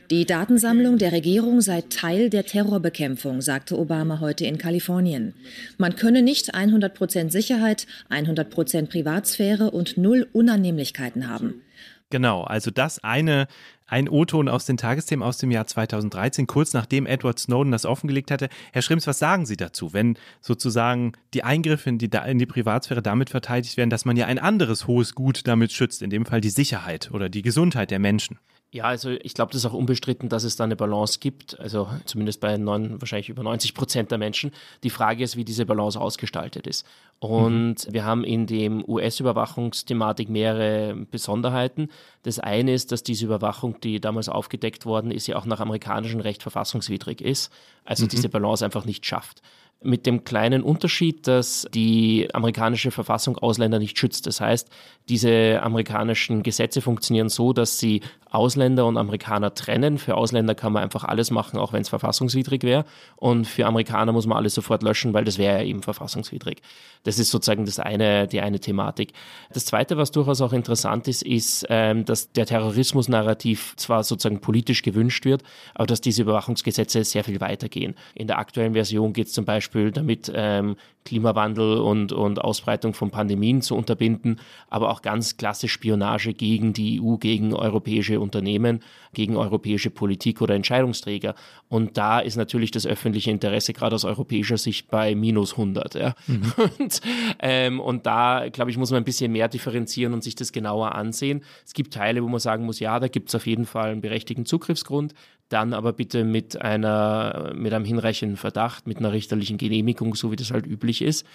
Die Datensammlung der Regierung sei Teil der Terrorbekämpfung, sagte Obama heute in Kalifornien. Man könne nicht 100 Prozent Sicherheit, 100 Prozent Privatsphäre und null Unannehmlichkeiten haben. Genau, also das eine, ein O-Ton aus den Tagesthemen aus dem Jahr 2013, kurz nachdem Edward Snowden das offengelegt hatte. Herr Schrimms, was sagen Sie dazu, wenn sozusagen die Eingriffe in die, in die Privatsphäre damit verteidigt werden, dass man ja ein anderes hohes Gut damit schützt, in dem Fall die Sicherheit oder die Gesundheit der Menschen? Ja, also ich glaube, das ist auch unbestritten, dass es da eine Balance gibt, also zumindest bei neun, wahrscheinlich über 90 Prozent der Menschen. Die Frage ist, wie diese Balance ausgestaltet ist. Und mhm. wir haben in dem US-Überwachungsthematik mehrere Besonderheiten. Das eine ist, dass diese Überwachung, die damals aufgedeckt worden ist, ja auch nach amerikanischem Recht verfassungswidrig ist, also mhm. diese Balance einfach nicht schafft. Mit dem kleinen Unterschied, dass die amerikanische Verfassung Ausländer nicht schützt. Das heißt, diese amerikanischen Gesetze funktionieren so, dass sie Ausländer und Amerikaner trennen. Für Ausländer kann man einfach alles machen, auch wenn es verfassungswidrig wäre. Und für Amerikaner muss man alles sofort löschen, weil das wäre ja eben verfassungswidrig. Das ist sozusagen das eine, die eine Thematik. Das zweite, was durchaus auch interessant ist, ist, ähm, dass der Terrorismus-Narrativ zwar sozusagen politisch gewünscht wird, aber dass diese Überwachungsgesetze sehr viel weitergehen. In der aktuellen Version geht es zum Beispiel damit, ähm, Klimawandel und, und Ausbreitung von Pandemien zu unterbinden, aber auch ganz klassisch Spionage gegen die EU, gegen europäische Unternehmen, gegen europäische Politik oder Entscheidungsträger. Und da ist natürlich das öffentliche Interesse gerade aus europäischer Sicht bei minus 100. Ja. Mhm. [laughs] Und, ähm, und da, glaube ich, muss man ein bisschen mehr differenzieren und sich das genauer ansehen. Es gibt Teile, wo man sagen muss, ja, da gibt es auf jeden Fall einen berechtigten Zugriffsgrund dann aber bitte mit einer, mit einem hinreichenden Verdacht, mit einer richterlichen Genehmigung, so wie das halt üblich ist.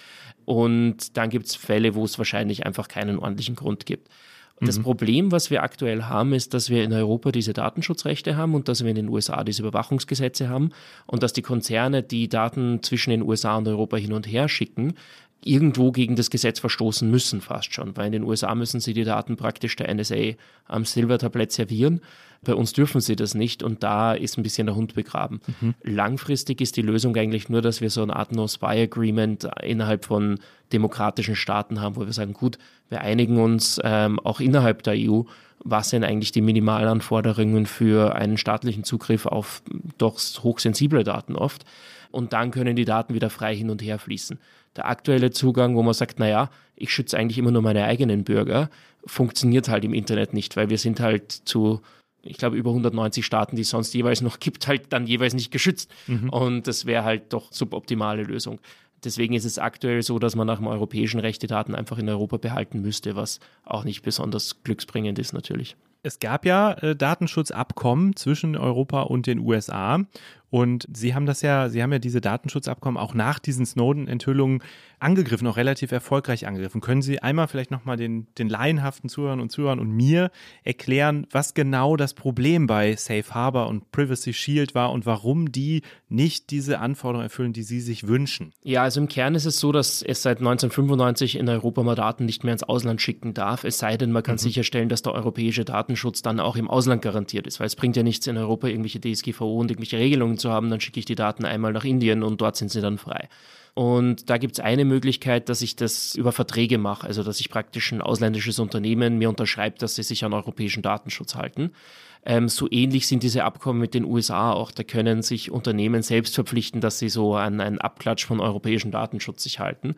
Und dann gibt es Fälle, wo es wahrscheinlich einfach keinen ordentlichen Grund gibt. Das mhm. Problem, was wir aktuell haben, ist, dass wir in Europa diese Datenschutzrechte haben und dass wir in den USA diese Überwachungsgesetze haben und dass die Konzerne die Daten zwischen den USA und Europa hin und her schicken, irgendwo gegen das Gesetz verstoßen müssen, fast schon. Weil in den USA müssen sie die Daten praktisch der NSA am Silbertablett servieren. Bei uns dürfen sie das nicht und da ist ein bisschen der Hund begraben. Mhm. Langfristig ist die Lösung eigentlich nur, dass wir so eine Art No-Spy-Agreement innerhalb von demokratischen Staaten haben, wo wir sagen, gut, wir einigen uns ähm, auch innerhalb der EU, was sind eigentlich die Minimalanforderungen für einen staatlichen Zugriff auf doch hochsensible Daten oft. Und dann können die Daten wieder frei hin und her fließen. Der aktuelle Zugang, wo man sagt, naja, ich schütze eigentlich immer nur meine eigenen Bürger, funktioniert halt im Internet nicht, weil wir sind halt zu ich glaube, über 190 Staaten, die es sonst jeweils noch gibt, halt dann jeweils nicht geschützt. Mhm. Und das wäre halt doch suboptimale Lösung. Deswegen ist es aktuell so, dass man nach dem europäischen Recht die Daten einfach in Europa behalten müsste, was auch nicht besonders glücksbringend ist natürlich. Es gab ja äh, Datenschutzabkommen zwischen Europa und den USA und Sie haben das ja, Sie haben ja diese Datenschutzabkommen auch nach diesen Snowden-Enthüllungen angegriffen, auch relativ erfolgreich angegriffen. Können Sie einmal vielleicht nochmal den, den laienhaften Zuhörern und Zuhörern und mir erklären, was genau das Problem bei Safe Harbor und Privacy Shield war und warum die nicht diese Anforderungen erfüllen, die Sie sich wünschen? Ja, also im Kern ist es so, dass es seit 1995 in Europa mal Daten nicht mehr ins Ausland schicken darf, es sei denn, man kann mhm. sicherstellen, dass der europäische Datenschutz dann auch im Ausland garantiert ist, weil es bringt ja nichts in Europa irgendwelche DSGVO und irgendwelche Regelungen zu haben, dann schicke ich die Daten einmal nach Indien und dort sind sie dann frei. Und da gibt es eine Möglichkeit, dass ich das über Verträge mache, also dass ich praktisch ein ausländisches Unternehmen mir unterschreibt, dass sie sich an europäischen Datenschutz halten. Ähm, so ähnlich sind diese Abkommen mit den USA auch. Da können sich Unternehmen selbst verpflichten, dass sie so an einen Abklatsch von europäischem Datenschutz sich halten.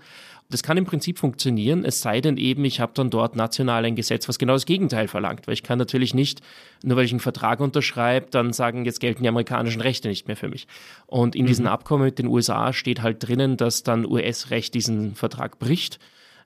Das kann im Prinzip funktionieren, es sei denn eben, ich habe dann dort national ein Gesetz, was genau das Gegenteil verlangt. Weil ich kann natürlich nicht, nur weil ich einen Vertrag unterschreibe, dann sagen, jetzt gelten die amerikanischen Rechte nicht mehr für mich. Und in mhm. diesen Abkommen mit den USA steht halt drinnen, dass dann US-Recht diesen Vertrag bricht.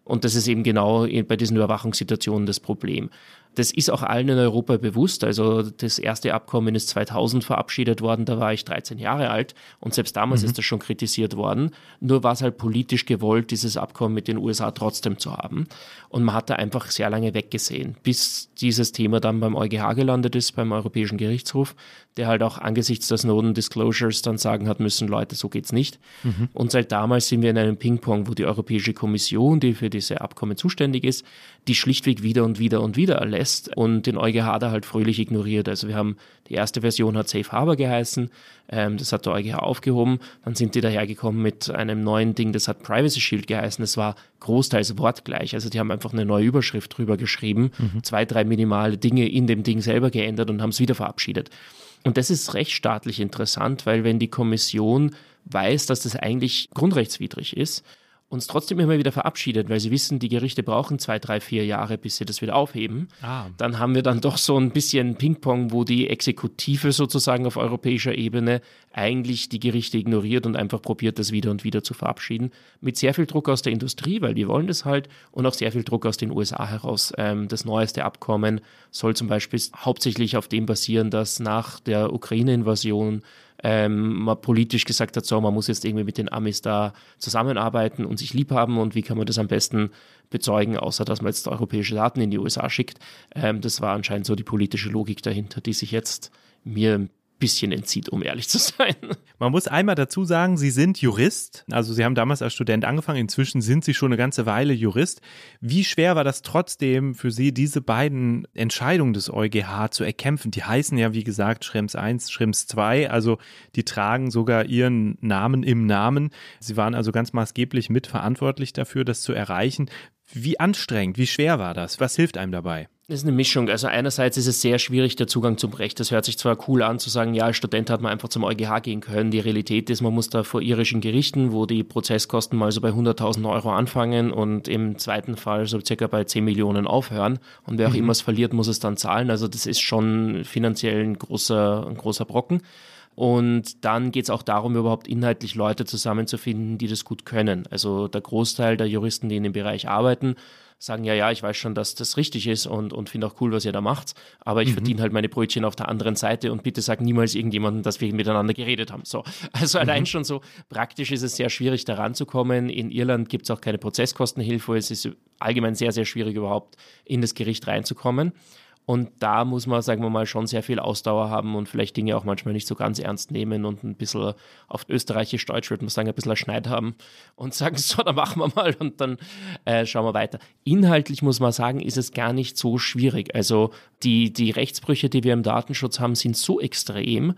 Und das ist eben genau bei diesen Überwachungssituationen das Problem. Das ist auch allen in Europa bewusst. Also das erste Abkommen ist 2000 verabschiedet worden, da war ich 13 Jahre alt und selbst damals mhm. ist das schon kritisiert worden. Nur war es halt politisch gewollt, dieses Abkommen mit den USA trotzdem zu haben. Und man hat da einfach sehr lange weggesehen, bis dieses Thema dann beim EuGH gelandet ist, beim Europäischen Gerichtshof, der halt auch angesichts der Snowden Disclosures dann sagen hat müssen, Leute, so geht's nicht. Mhm. Und seit damals sind wir in einem Ping-Pong, wo die Europäische Kommission, die für diese Abkommen zuständig ist, die schlichtweg wieder und wieder und wieder erlässt und den EuGH da halt fröhlich ignoriert. Also wir haben, die erste Version hat Safe Harbor geheißen, ähm, das hat der EuGH aufgehoben, dann sind die dahergekommen mit einem neuen Ding, das hat Privacy Shield geheißen, das war großteils wortgleich, also die haben einfach eine neue Überschrift drüber geschrieben, mhm. zwei, drei minimale Dinge in dem Ding selber geändert und haben es wieder verabschiedet. Und das ist rechtsstaatlich interessant, weil wenn die Kommission weiß, dass das eigentlich grundrechtswidrig ist, uns trotzdem immer wieder verabschiedet, weil sie wissen, die Gerichte brauchen zwei, drei, vier Jahre, bis sie das wieder aufheben. Ah. Dann haben wir dann doch so ein bisschen Ping-Pong, wo die Exekutive sozusagen auf europäischer Ebene eigentlich die Gerichte ignoriert und einfach probiert, das wieder und wieder zu verabschieden. Mit sehr viel Druck aus der Industrie, weil die wollen das halt, und auch sehr viel Druck aus den USA heraus. Ähm, das neueste Abkommen soll zum Beispiel hauptsächlich auf dem basieren, dass nach der Ukraine-Invasion ähm, man politisch gesagt hat, so, man muss jetzt irgendwie mit den Amis da zusammenarbeiten und sich lieb haben und wie kann man das am besten bezeugen, außer dass man jetzt europäische Daten in die USA schickt. Ähm, das war anscheinend so die politische Logik dahinter, die sich jetzt mir bisschen entzieht, um ehrlich zu sein. [laughs] Man muss einmal dazu sagen, Sie sind Jurist. Also Sie haben damals als Student angefangen. Inzwischen sind Sie schon eine ganze Weile Jurist. Wie schwer war das trotzdem für Sie, diese beiden Entscheidungen des EuGH zu erkämpfen? Die heißen ja, wie gesagt, Schrems 1, Schrems 2. Also die tragen sogar Ihren Namen im Namen. Sie waren also ganz maßgeblich mitverantwortlich dafür, das zu erreichen. Wie anstrengend, wie schwer war das? Was hilft einem dabei? Das ist eine Mischung. Also einerseits ist es sehr schwierig, der Zugang zum Recht. Das hört sich zwar cool an, zu sagen, ja, als Student hat man einfach zum EuGH gehen können. Die Realität ist, man muss da vor irischen Gerichten, wo die Prozesskosten mal so bei 100.000 Euro anfangen und im zweiten Fall so circa bei 10 Millionen aufhören. Und wer auch mhm. immer es verliert, muss es dann zahlen. Also das ist schon finanziell ein großer, ein großer Brocken. Und dann geht es auch darum, überhaupt inhaltlich Leute zusammenzufinden, die das gut können. Also der Großteil der Juristen, die in dem Bereich arbeiten, sagen, ja, ja, ich weiß schon, dass das richtig ist und, und finde auch cool, was ihr da macht, aber ich mhm. verdiene halt meine Brötchen auf der anderen Seite und bitte sag niemals irgendjemandem, dass wir miteinander geredet haben. So. [laughs] Also mhm. allein schon so praktisch ist es sehr schwierig, da ranzukommen. In Irland gibt es auch keine Prozesskostenhilfe. Es ist allgemein sehr, sehr schwierig, überhaupt in das Gericht reinzukommen. Und da muss man, sagen wir mal, schon sehr viel Ausdauer haben und vielleicht Dinge auch manchmal nicht so ganz ernst nehmen und ein bisschen auf österreichisch-deutsch würde man sagen, ein bisschen Schneid haben und [laughs] sagen, so, dann machen wir mal und dann äh, schauen wir weiter. Inhaltlich muss man sagen, ist es gar nicht so schwierig. Also die, die Rechtsbrüche, die wir im Datenschutz haben, sind so extrem,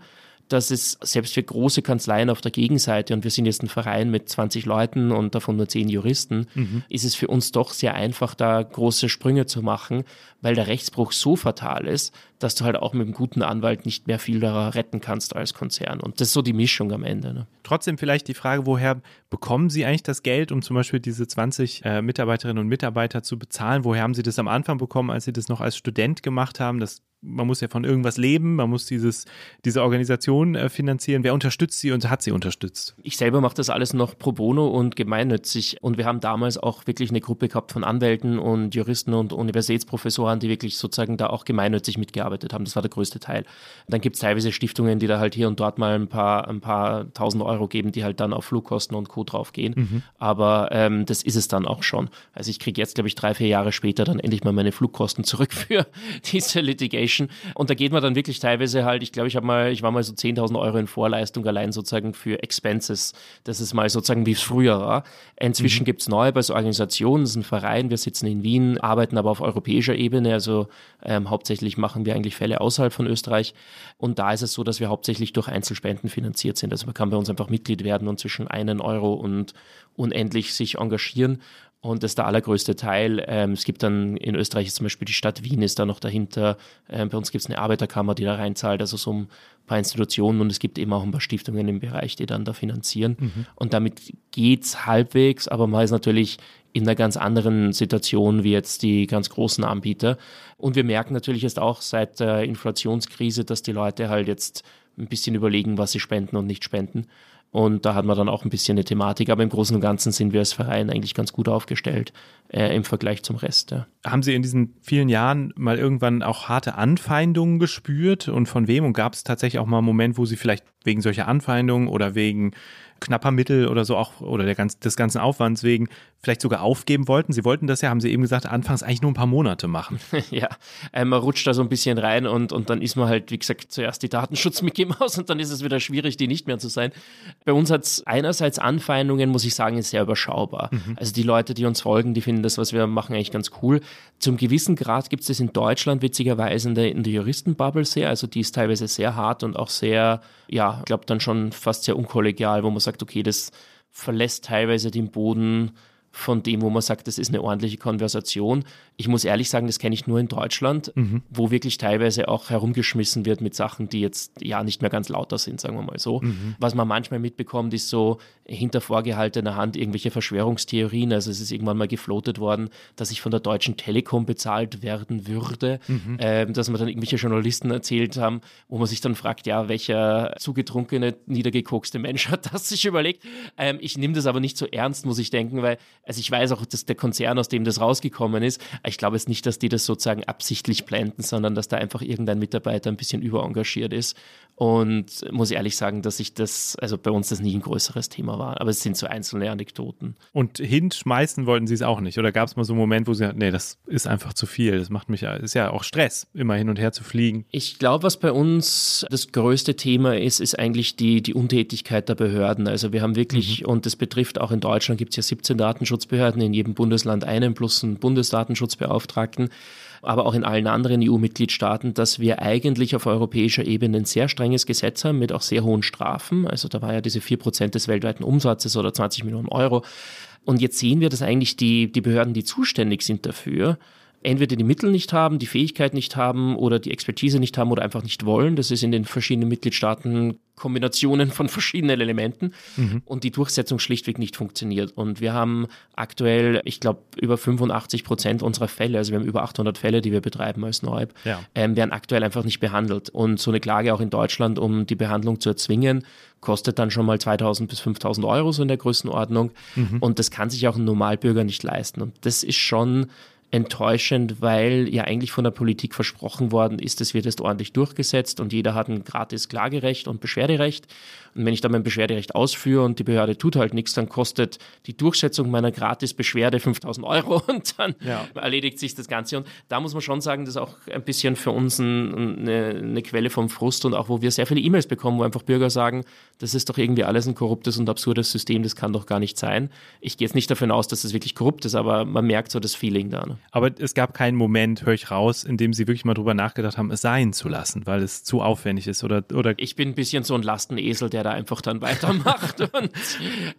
dass es selbst für große Kanzleien auf der Gegenseite, und wir sind jetzt ein Verein mit 20 Leuten und davon nur 10 Juristen, mhm. ist es für uns doch sehr einfach, da große Sprünge zu machen, weil der Rechtsbruch so fatal ist, dass du halt auch mit einem guten Anwalt nicht mehr viel daran retten kannst als Konzern. Und das ist so die Mischung am Ende. Ne? Trotzdem vielleicht die Frage, woher bekommen Sie eigentlich das Geld, um zum Beispiel diese 20 äh, Mitarbeiterinnen und Mitarbeiter zu bezahlen? Woher haben Sie das am Anfang bekommen, als Sie das noch als Student gemacht haben? Das man muss ja von irgendwas leben, man muss dieses, diese Organisation äh, finanzieren. Wer unterstützt sie und hat sie unterstützt? Ich selber mache das alles noch pro bono und gemeinnützig. Und wir haben damals auch wirklich eine Gruppe gehabt von Anwälten und Juristen und Universitätsprofessoren, die wirklich sozusagen da auch gemeinnützig mitgearbeitet haben. Das war der größte Teil. Dann gibt es teilweise Stiftungen, die da halt hier und dort mal ein paar, ein paar tausend Euro geben, die halt dann auf Flugkosten und Co. draufgehen. Mhm. Aber ähm, das ist es dann auch schon. Also ich kriege jetzt, glaube ich, drei, vier Jahre später dann endlich mal meine Flugkosten zurück für [laughs] diese Litigation Education. Und da geht man dann wirklich teilweise halt, ich glaube, ich habe mal, ich war mal so 10.000 Euro in Vorleistung allein sozusagen für Expenses. Das ist mal sozusagen, wie es früher war. Inzwischen mhm. gibt es neue bei so Organisationen, das ist ein Verein, wir sitzen in Wien, arbeiten aber auf europäischer Ebene, also ähm, hauptsächlich machen wir eigentlich Fälle außerhalb von Österreich. Und da ist es so, dass wir hauptsächlich durch Einzelspenden finanziert sind. Also man kann bei uns einfach Mitglied werden und zwischen einen Euro und unendlich sich engagieren. Und das ist der allergrößte Teil. Ähm, es gibt dann in Österreich zum Beispiel die Stadt Wien ist da noch dahinter. Ähm, bei uns gibt es eine Arbeiterkammer, die da reinzahlt, also so ein paar Institutionen und es gibt eben auch ein paar Stiftungen im Bereich, die dann da finanzieren. Mhm. Und damit geht es halbwegs, aber man ist natürlich in einer ganz anderen Situation wie jetzt die ganz großen Anbieter. Und wir merken natürlich jetzt auch seit der Inflationskrise, dass die Leute halt jetzt ein bisschen überlegen, was sie spenden und nicht spenden. Und da hat man dann auch ein bisschen eine Thematik. Aber im Großen und Ganzen sind wir als Verein eigentlich ganz gut aufgestellt äh, im Vergleich zum Rest. Ja. Haben Sie in diesen vielen Jahren mal irgendwann auch harte Anfeindungen gespürt? Und von wem? Und gab es tatsächlich auch mal einen Moment, wo Sie vielleicht wegen solcher Anfeindungen oder wegen knapper Mittel oder so auch oder der ganz, des ganzen Aufwands wegen vielleicht sogar aufgeben wollten. Sie wollten das ja, haben Sie eben gesagt, anfangs eigentlich nur ein paar Monate machen. [laughs] ja, äh, man rutscht da so ein bisschen rein und, und dann ist man halt, wie gesagt, zuerst die Datenschutz mit Maus und dann ist es wieder schwierig, die nicht mehr zu sein. Bei uns hat es einerseits Anfeindungen, muss ich sagen, ist sehr überschaubar. Mhm. Also die Leute, die uns folgen, die finden das, was wir machen, eigentlich ganz cool. Zum gewissen Grad gibt es das in Deutschland witzigerweise in der, in der Juristenbubble sehr. Also die ist teilweise sehr hart und auch sehr, ja, ich glaube dann schon fast sehr unkollegial, wo man sagt, okay, das verlässt teilweise den Boden von dem, wo man sagt, das ist eine ordentliche Konversation. Ich muss ehrlich sagen, das kenne ich nur in Deutschland, mhm. wo wirklich teilweise auch herumgeschmissen wird mit Sachen, die jetzt ja nicht mehr ganz lauter sind, sagen wir mal so. Mhm. Was man manchmal mitbekommt, ist so hinter vorgehaltener Hand irgendwelche Verschwörungstheorien. Also es ist irgendwann mal geflotet worden, dass ich von der Deutschen Telekom bezahlt werden würde, mhm. ähm, dass man dann irgendwelche Journalisten erzählt haben, wo man sich dann fragt, ja, welcher zugetrunkene, niedergekokste Mensch [laughs] hat das sich überlegt. Ähm, ich nehme das aber nicht so ernst, muss ich denken, weil also ich weiß auch, dass der Konzern, aus dem das rausgekommen ist, ich glaube jetzt nicht, dass die das sozusagen absichtlich blenden, sondern dass da einfach irgendein Mitarbeiter ein bisschen überengagiert ist. Und muss ehrlich sagen, dass ich das, also bei uns das nie ein größeres Thema war. Aber es sind so einzelne Anekdoten. Und hinschmeißen wollten sie es auch nicht? Oder gab es mal so einen Moment, wo sie, nee, das ist einfach zu viel. Das macht mich, ist ja auch Stress, immer hin und her zu fliegen. Ich glaube, was bei uns das größte Thema ist, ist eigentlich die, die Untätigkeit der Behörden. Also wir haben wirklich, mhm. und das betrifft auch in Deutschland, gibt es ja 17 Datenschutzbehörden, in jedem Bundesland einen plus einen Bundesdatenschutzbeauftragten aber auch in allen anderen EU-Mitgliedstaaten, dass wir eigentlich auf europäischer Ebene ein sehr strenges Gesetz haben mit auch sehr hohen Strafen. Also da war ja diese 4% des weltweiten Umsatzes oder 20 Millionen Euro. Und jetzt sehen wir, dass eigentlich die, die Behörden, die zuständig sind dafür, entweder die Mittel nicht haben, die Fähigkeit nicht haben oder die Expertise nicht haben oder einfach nicht wollen. Das ist in den verschiedenen Mitgliedstaaten Kombinationen von verschiedenen Elementen mhm. und die Durchsetzung schlichtweg nicht funktioniert. Und wir haben aktuell, ich glaube, über 85 Prozent unserer Fälle, also wir haben über 800 Fälle, die wir betreiben als Neub, ja. ähm, werden aktuell einfach nicht behandelt. Und so eine Klage auch in Deutschland, um die Behandlung zu erzwingen, kostet dann schon mal 2000 bis 5000 Euro so in der Größenordnung. Mhm. Und das kann sich auch ein Normalbürger nicht leisten. Und das ist schon enttäuschend, weil ja eigentlich von der Politik versprochen worden ist, es wird jetzt ordentlich durchgesetzt und jeder hat ein gratis Klagerecht und Beschwerderecht. Und wenn ich dann mein Beschwerderecht ausführe und die Behörde tut halt nichts, dann kostet die Durchsetzung meiner Gratis-Beschwerde 5000 Euro [laughs] und dann ja. erledigt sich das Ganze. Und da muss man schon sagen, das ist auch ein bisschen für uns ein, eine, eine, Quelle vom Frust und auch, wo wir sehr viele E-Mails bekommen, wo einfach Bürger sagen, das ist doch irgendwie alles ein korruptes und absurdes System, das kann doch gar nicht sein. Ich gehe jetzt nicht davon aus, dass das wirklich korrupt ist, aber man merkt so das Feeling da. Ne? Aber es gab keinen Moment, höre ich raus, in dem Sie wirklich mal drüber nachgedacht haben, es sein zu lassen, weil es zu aufwendig ist oder, oder Ich bin ein bisschen so ein Lastenesel, der der da einfach dann [laughs] weitermacht. und,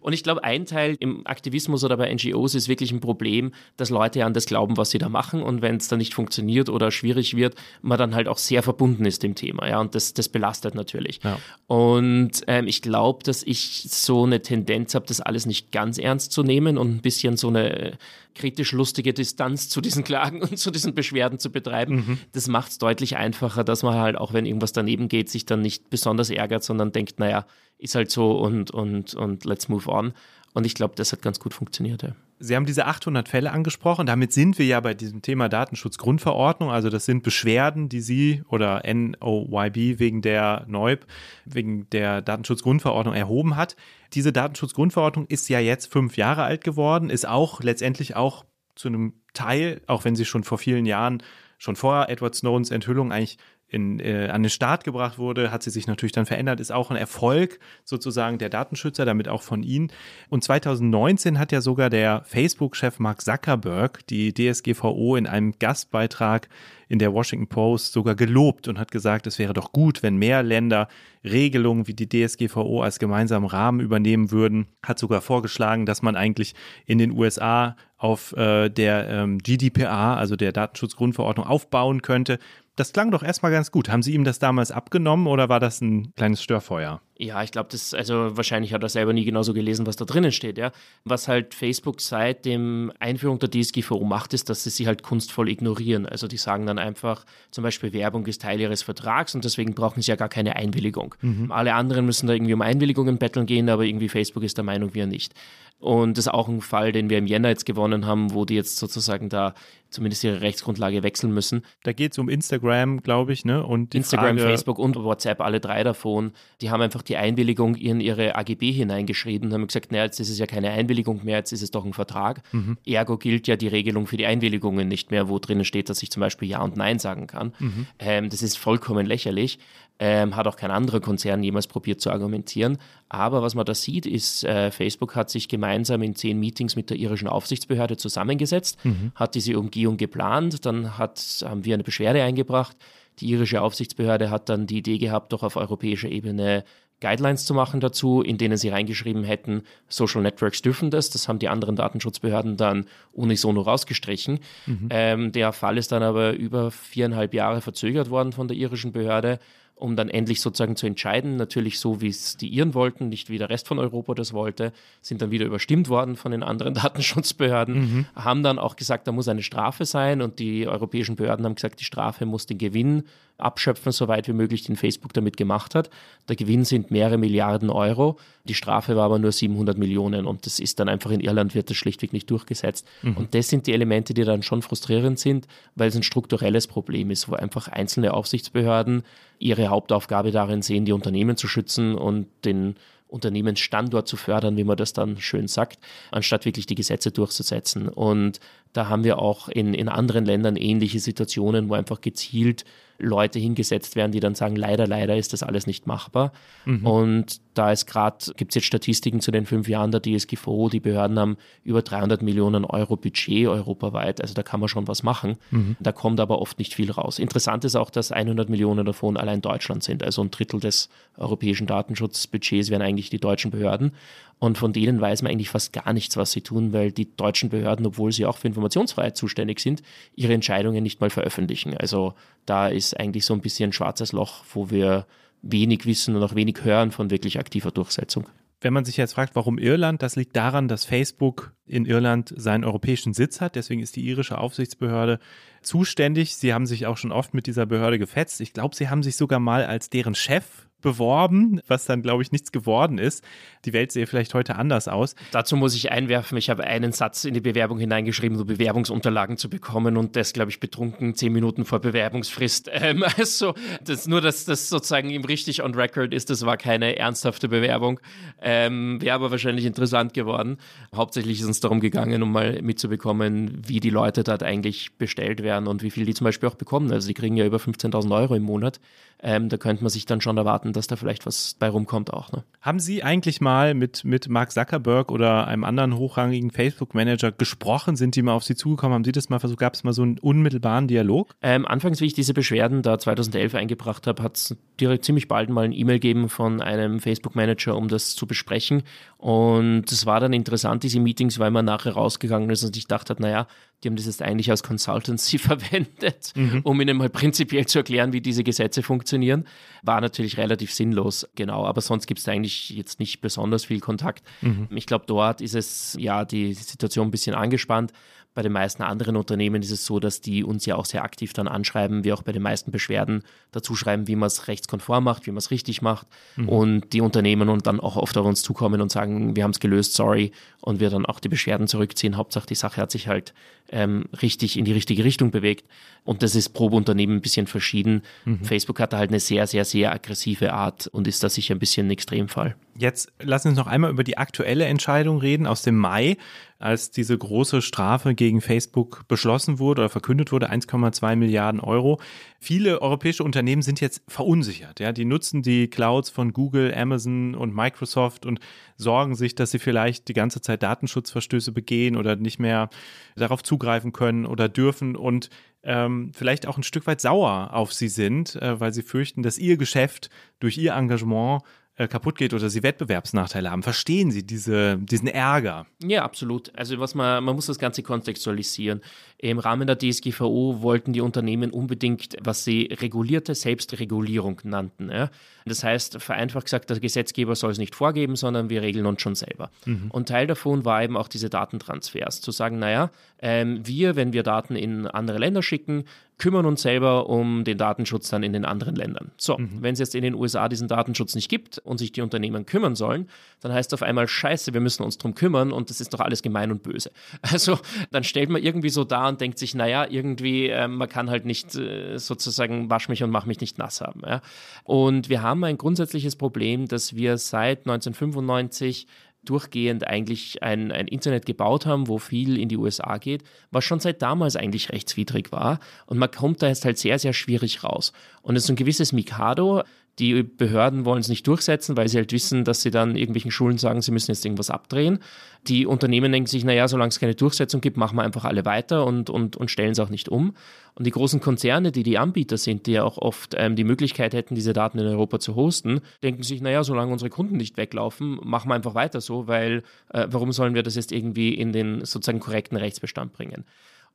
und ich glaube, ein Teil im Aktivismus oder bei NGOs ist wirklich ein Problem, dass Leute an das glauben, was sie da machen. Und wenn es dann nicht funktioniert oder schwierig wird, man dann halt auch sehr verbunden ist dem Thema. Ja, und das, das belastet natürlich. Ja. Und ähm, ich glaube, dass ich so eine Tendenz habe, das alles nicht ganz ernst zu nehmen und ein bisschen so eine kritisch lustige Distanz zu diesen Klagen und zu diesen Beschwerden zu betreiben. Mhm. Das macht es deutlich einfacher, dass man halt, auch wenn irgendwas daneben geht, sich dann nicht besonders ärgert, sondern denkt, naja, ist halt so und, und, und let's move on. Und ich glaube, das hat ganz gut funktioniert. Ja. Sie haben diese 800 Fälle angesprochen. Damit sind wir ja bei diesem Thema Datenschutzgrundverordnung. Also das sind Beschwerden, die Sie oder NOYB wegen der NEUB, wegen der Datenschutzgrundverordnung erhoben hat. Diese Datenschutzgrundverordnung ist ja jetzt fünf Jahre alt geworden, ist auch letztendlich auch zu einem Teil, auch wenn sie schon vor vielen Jahren, schon vor Edward Snowdens Enthüllung eigentlich in, äh, an den Start gebracht wurde, hat sie sich natürlich dann verändert, ist auch ein Erfolg sozusagen der Datenschützer, damit auch von ihnen. Und 2019 hat ja sogar der Facebook-Chef Mark Zuckerberg die DSGVO in einem Gastbeitrag in der Washington Post sogar gelobt und hat gesagt, es wäre doch gut, wenn mehr Länder Regelungen wie die DSGVO als gemeinsamen Rahmen übernehmen würden. Hat sogar vorgeschlagen, dass man eigentlich in den USA auf äh, der ähm, GDPR, also der Datenschutzgrundverordnung, aufbauen könnte. Das klang doch erstmal ganz gut. Haben Sie ihm das damals abgenommen oder war das ein kleines Störfeuer? Ja, ich glaube, das, also wahrscheinlich hat er selber nie genauso gelesen, was da drinnen steht, ja. Was halt Facebook seit dem Einführung der DSGVO macht, ist, dass sie sie halt kunstvoll ignorieren. Also die sagen dann einfach, zum Beispiel Werbung ist Teil ihres Vertrags und deswegen brauchen sie ja gar keine Einwilligung. Mhm. Alle anderen müssen da irgendwie um Einwilligungen betteln gehen, aber irgendwie Facebook ist der Meinung, wir nicht. Und das ist auch ein Fall, den wir im Jänner jetzt gewonnen haben, wo die jetzt sozusagen da zumindest ihre Rechtsgrundlage wechseln müssen. Da geht es um Instagram, glaube ich, ne? Und Instagram, Frage, Facebook und WhatsApp, alle drei davon. Die haben einfach die Einwilligung in ihre AGB hineingeschrieben und haben gesagt, naja, jetzt ist es ja keine Einwilligung mehr, jetzt ist es doch ein Vertrag. Mhm. Ergo gilt ja die Regelung für die Einwilligungen nicht mehr, wo drinnen steht, dass ich zum Beispiel Ja und Nein sagen kann. Mhm. Ähm, das ist vollkommen lächerlich. Ähm, hat auch kein anderer Konzern jemals probiert zu argumentieren. Aber was man da sieht, ist, äh, Facebook hat sich gemeinsam in zehn Meetings mit der irischen Aufsichtsbehörde zusammengesetzt, mhm. hat diese Umgehung geplant, dann hat, haben wir eine Beschwerde eingebracht. Die irische Aufsichtsbehörde hat dann die Idee gehabt, doch auf europäischer Ebene Guidelines zu machen dazu, in denen sie reingeschrieben hätten, Social Networks dürfen das. Das haben die anderen Datenschutzbehörden dann unisono rausgestrichen. Mhm. Ähm, der Fall ist dann aber über viereinhalb Jahre verzögert worden von der irischen Behörde um dann endlich sozusagen zu entscheiden, natürlich so, wie es die Iren wollten, nicht wie der Rest von Europa das wollte, sind dann wieder überstimmt worden von den anderen [laughs] Datenschutzbehörden, mhm. haben dann auch gesagt, da muss eine Strafe sein und die europäischen Behörden haben gesagt, die Strafe muss den Gewinn abschöpfen, so weit wie möglich, den Facebook damit gemacht hat. Der Gewinn sind mehrere Milliarden Euro. Die Strafe war aber nur 700 Millionen und das ist dann einfach in Irland wird das schlichtweg nicht durchgesetzt. Mhm. Und das sind die Elemente, die dann schon frustrierend sind, weil es ein strukturelles Problem ist, wo einfach einzelne Aufsichtsbehörden ihre Hauptaufgabe darin sehen, die Unternehmen zu schützen und den Unternehmensstandort zu fördern, wie man das dann schön sagt, anstatt wirklich die Gesetze durchzusetzen. Und da haben wir auch in, in anderen Ländern ähnliche Situationen, wo einfach gezielt Leute hingesetzt werden, die dann sagen, leider, leider ist das alles nicht machbar. Mhm. Und da ist gerade, gibt es jetzt Statistiken zu den fünf Jahren der DSGVO, die Behörden haben über 300 Millionen Euro Budget europaweit, also da kann man schon was machen. Mhm. Da kommt aber oft nicht viel raus. Interessant ist auch, dass 100 Millionen davon allein Deutschland sind, also ein Drittel des europäischen Datenschutzbudgets wären eigentlich die deutschen Behörden. Und von denen weiß man eigentlich fast gar nichts, was sie tun, weil die deutschen Behörden, obwohl sie auch für Informationsfreiheit zuständig sind, ihre Entscheidungen nicht mal veröffentlichen. Also da ist eigentlich so ein bisschen ein schwarzes Loch, wo wir wenig wissen und auch wenig hören von wirklich aktiver Durchsetzung. Wenn man sich jetzt fragt, warum Irland, das liegt daran, dass Facebook in Irland seinen europäischen Sitz hat. Deswegen ist die irische Aufsichtsbehörde zuständig. Sie haben sich auch schon oft mit dieser Behörde gefetzt. Ich glaube, sie haben sich sogar mal als deren Chef beworben, was dann, glaube ich, nichts geworden ist. Die Welt sehe vielleicht heute anders aus. Dazu muss ich einwerfen, ich habe einen Satz in die Bewerbung hineingeschrieben, so Bewerbungsunterlagen zu bekommen und das, glaube ich, betrunken zehn Minuten vor Bewerbungsfrist. [laughs] Ähm, also das, nur, dass das sozusagen ihm richtig on record ist, das war keine ernsthafte Bewerbung. Ähm, Wäre aber wahrscheinlich interessant geworden. Hauptsächlich ist uns darum gegangen, um mal mitzubekommen, wie die Leute dort eigentlich bestellt werden und wie viel die zum Beispiel auch bekommen. Also die kriegen ja über 15.000 Euro im Monat. Ähm, da könnte man sich dann schon erwarten, dass da vielleicht was bei rumkommt auch. Ne? Haben Sie eigentlich mal mit, mit Mark Zuckerberg oder einem anderen hochrangigen Facebook-Manager gesprochen? Sind die mal auf Sie zugekommen? Haben Sie das mal versucht? Gab es mal so einen unmittelbaren Dialog? Ähm, anfangs, wie ich diese Beschwerden da 2011 eingebracht habe, hat es direkt ziemlich bald mal ein E-Mail gegeben von einem Facebook-Manager, um das zu besprechen. Und es war dann interessant, diese Meetings, weil man nachher rausgegangen ist und ich dachte, naja, die haben das jetzt eigentlich als Consultancy [laughs] verwendet, mhm. um ihnen mal prinzipiell zu erklären, wie diese Gesetze funktionieren. War natürlich relativ sinnlos, genau. Aber sonst gibt es eigentlich jetzt nicht besonders viel Kontakt. Mhm. Ich glaube, dort ist es ja die Situation ein bisschen angespannt. Bei den meisten anderen Unternehmen ist es so, dass die uns ja auch sehr aktiv dann anschreiben, wie auch bei den meisten Beschwerden dazu schreiben, wie man es rechtskonform macht, wie man es richtig macht. Mhm. Und die Unternehmen und dann auch oft auf uns zukommen und sagen, wir haben es gelöst, sorry. Und wir dann auch die Beschwerden zurückziehen. Hauptsache die Sache hat sich halt ähm, richtig in die richtige Richtung bewegt. Und das ist pro Unternehmen ein bisschen verschieden. Mhm. Facebook hat da halt eine sehr, sehr, sehr aggressive Art und ist da sicher ein bisschen ein Extremfall. Jetzt lassen Sie uns noch einmal über die aktuelle Entscheidung reden aus dem Mai, als diese große Strafe gegen Facebook beschlossen wurde oder verkündet wurde, 1,2 Milliarden Euro. Viele europäische Unternehmen sind jetzt verunsichert. Ja, die nutzen die Clouds von Google, Amazon und Microsoft und sorgen sich, dass sie vielleicht die ganze Zeit Datenschutzverstöße begehen oder nicht mehr darauf zugreifen können oder dürfen und ähm, vielleicht auch ein Stück weit sauer auf sie sind, äh, weil sie fürchten, dass ihr Geschäft durch ihr Engagement äh, kaputt geht oder sie Wettbewerbsnachteile haben. Verstehen Sie diese, diesen Ärger? Ja, absolut. Also was man, man muss das Ganze kontextualisieren. Im Rahmen der DSGVO wollten die Unternehmen unbedingt, was sie regulierte Selbstregulierung nannten. Ja? Das heißt, vereinfacht gesagt, der Gesetzgeber soll es nicht vorgeben, sondern wir regeln uns schon selber. Mhm. Und Teil davon war eben auch diese Datentransfers. Zu sagen, naja, ähm, wir, wenn wir Daten in andere Länder schicken, kümmern uns selber um den Datenschutz dann in den anderen Ländern. So, mhm. wenn es jetzt in den USA diesen Datenschutz nicht gibt und sich die Unternehmen kümmern sollen, dann heißt auf einmal, scheiße, wir müssen uns drum kümmern und das ist doch alles gemein und böse. [laughs] Also dann stellt man irgendwie so da und denkt sich, naja, irgendwie, äh, man kann halt nicht äh, sozusagen wasch mich und mach mich nicht nass haben. Ja? Und wir haben ein grundsätzliches Problem, dass wir seit 1995 durchgehend eigentlich ein, ein Internet gebaut haben, wo viel in die USA geht, was schon seit damals eigentlich rechtswidrig war. Und man kommt da jetzt halt sehr, sehr schwierig raus. Und es ist ein gewisses Mikado, die Behörden wollen es nicht durchsetzen, weil sie halt wissen, dass sie dann irgendwelchen Schulen sagen, sie müssen jetzt irgendwas abdrehen. Die Unternehmen denken sich, naja, solange es keine Durchsetzung gibt, machen wir einfach alle weiter und, und, und stellen es auch nicht um. Und die großen Konzerne, die die Anbieter sind, die ja auch oft ähm, die Möglichkeit hätten, diese Daten in Europa zu hosten, denken sich, naja, solange unsere Kunden nicht weglaufen, machen wir einfach weiter so, weil äh, warum sollen wir das jetzt irgendwie in den sozusagen korrekten Rechtsbestand bringen?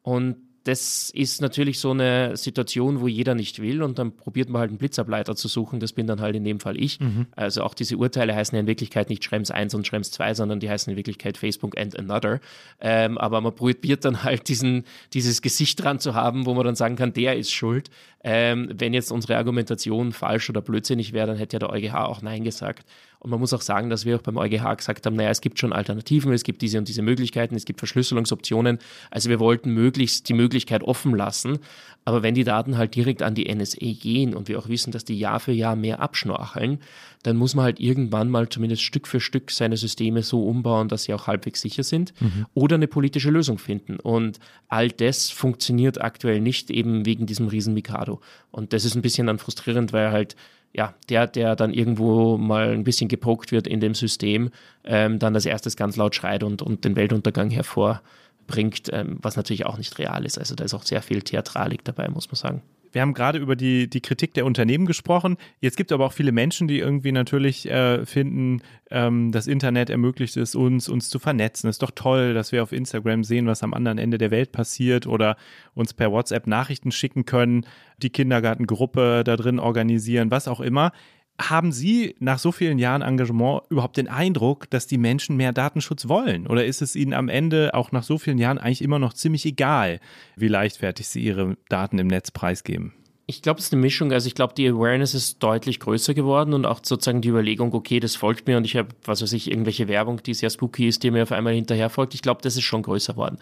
Und das ist natürlich so eine Situation, wo jeder nicht will und dann probiert man halt einen Blitzableiter zu suchen. Das bin dann halt in dem Fall ich. Mhm. Also auch diese Urteile heißen ja in Wirklichkeit nicht Schrems 1 und Schrems 2, sondern die heißen in Wirklichkeit Facebook and Another. Ähm, aber man probiert dann halt diesen, dieses Gesicht dran zu haben, wo man dann sagen kann, der ist schuld. Ähm, wenn jetzt unsere Argumentation falsch oder blödsinnig wäre, dann hätte ja der EuGH auch Nein gesagt. Und man muss auch sagen, dass wir auch beim EuGH gesagt haben, naja, es gibt schon Alternativen, es gibt diese und diese Möglichkeiten, es gibt Verschlüsselungsoptionen. Also wir wollten möglichst die Möglichkeit offen lassen. Aber wenn die Daten halt direkt an die NSA gehen und wir auch wissen, dass die Jahr für Jahr mehr abschnorcheln, dann muss man halt irgendwann mal zumindest Stück für Stück seine Systeme so umbauen, dass sie auch halbwegs sicher sind mhm. oder eine politische Lösung finden. Und all das funktioniert aktuell nicht eben wegen diesem riesen Mikado. Und das ist ein bisschen dann frustrierend, weil halt ja, der, der dann irgendwo mal ein bisschen gepokt wird in dem System, ähm, dann als erstes ganz laut schreit und, und den Weltuntergang hervorbringt, ähm, was natürlich auch nicht real ist. Also da ist auch sehr viel Theatralik dabei, muss man sagen. Wir haben gerade über die, die Kritik der Unternehmen gesprochen. Jetzt gibt es aber auch viele Menschen, die irgendwie natürlich äh, finden, ähm, das Internet ermöglicht es uns, uns zu vernetzen. Es ist doch toll, dass wir auf Instagram sehen, was am anderen Ende der Welt passiert oder uns per WhatsApp Nachrichten schicken können, die Kindergartengruppe da drin organisieren, was auch immer. Haben Sie nach so vielen Jahren Engagement überhaupt den Eindruck, dass die Menschen mehr Datenschutz wollen? Oder ist es Ihnen am Ende auch nach so vielen Jahren eigentlich immer noch ziemlich egal, wie leichtfertig Sie Ihre Daten im Netz preisgeben? Ich glaube, es ist eine Mischung. Also ich glaube, die Awareness ist deutlich größer geworden und auch sozusagen die Überlegung, okay, das folgt mir und ich habe, was weiß ich, irgendwelche Werbung, die sehr spooky ist, die mir auf einmal hinterher folgt. Ich glaube, das ist schon größer geworden.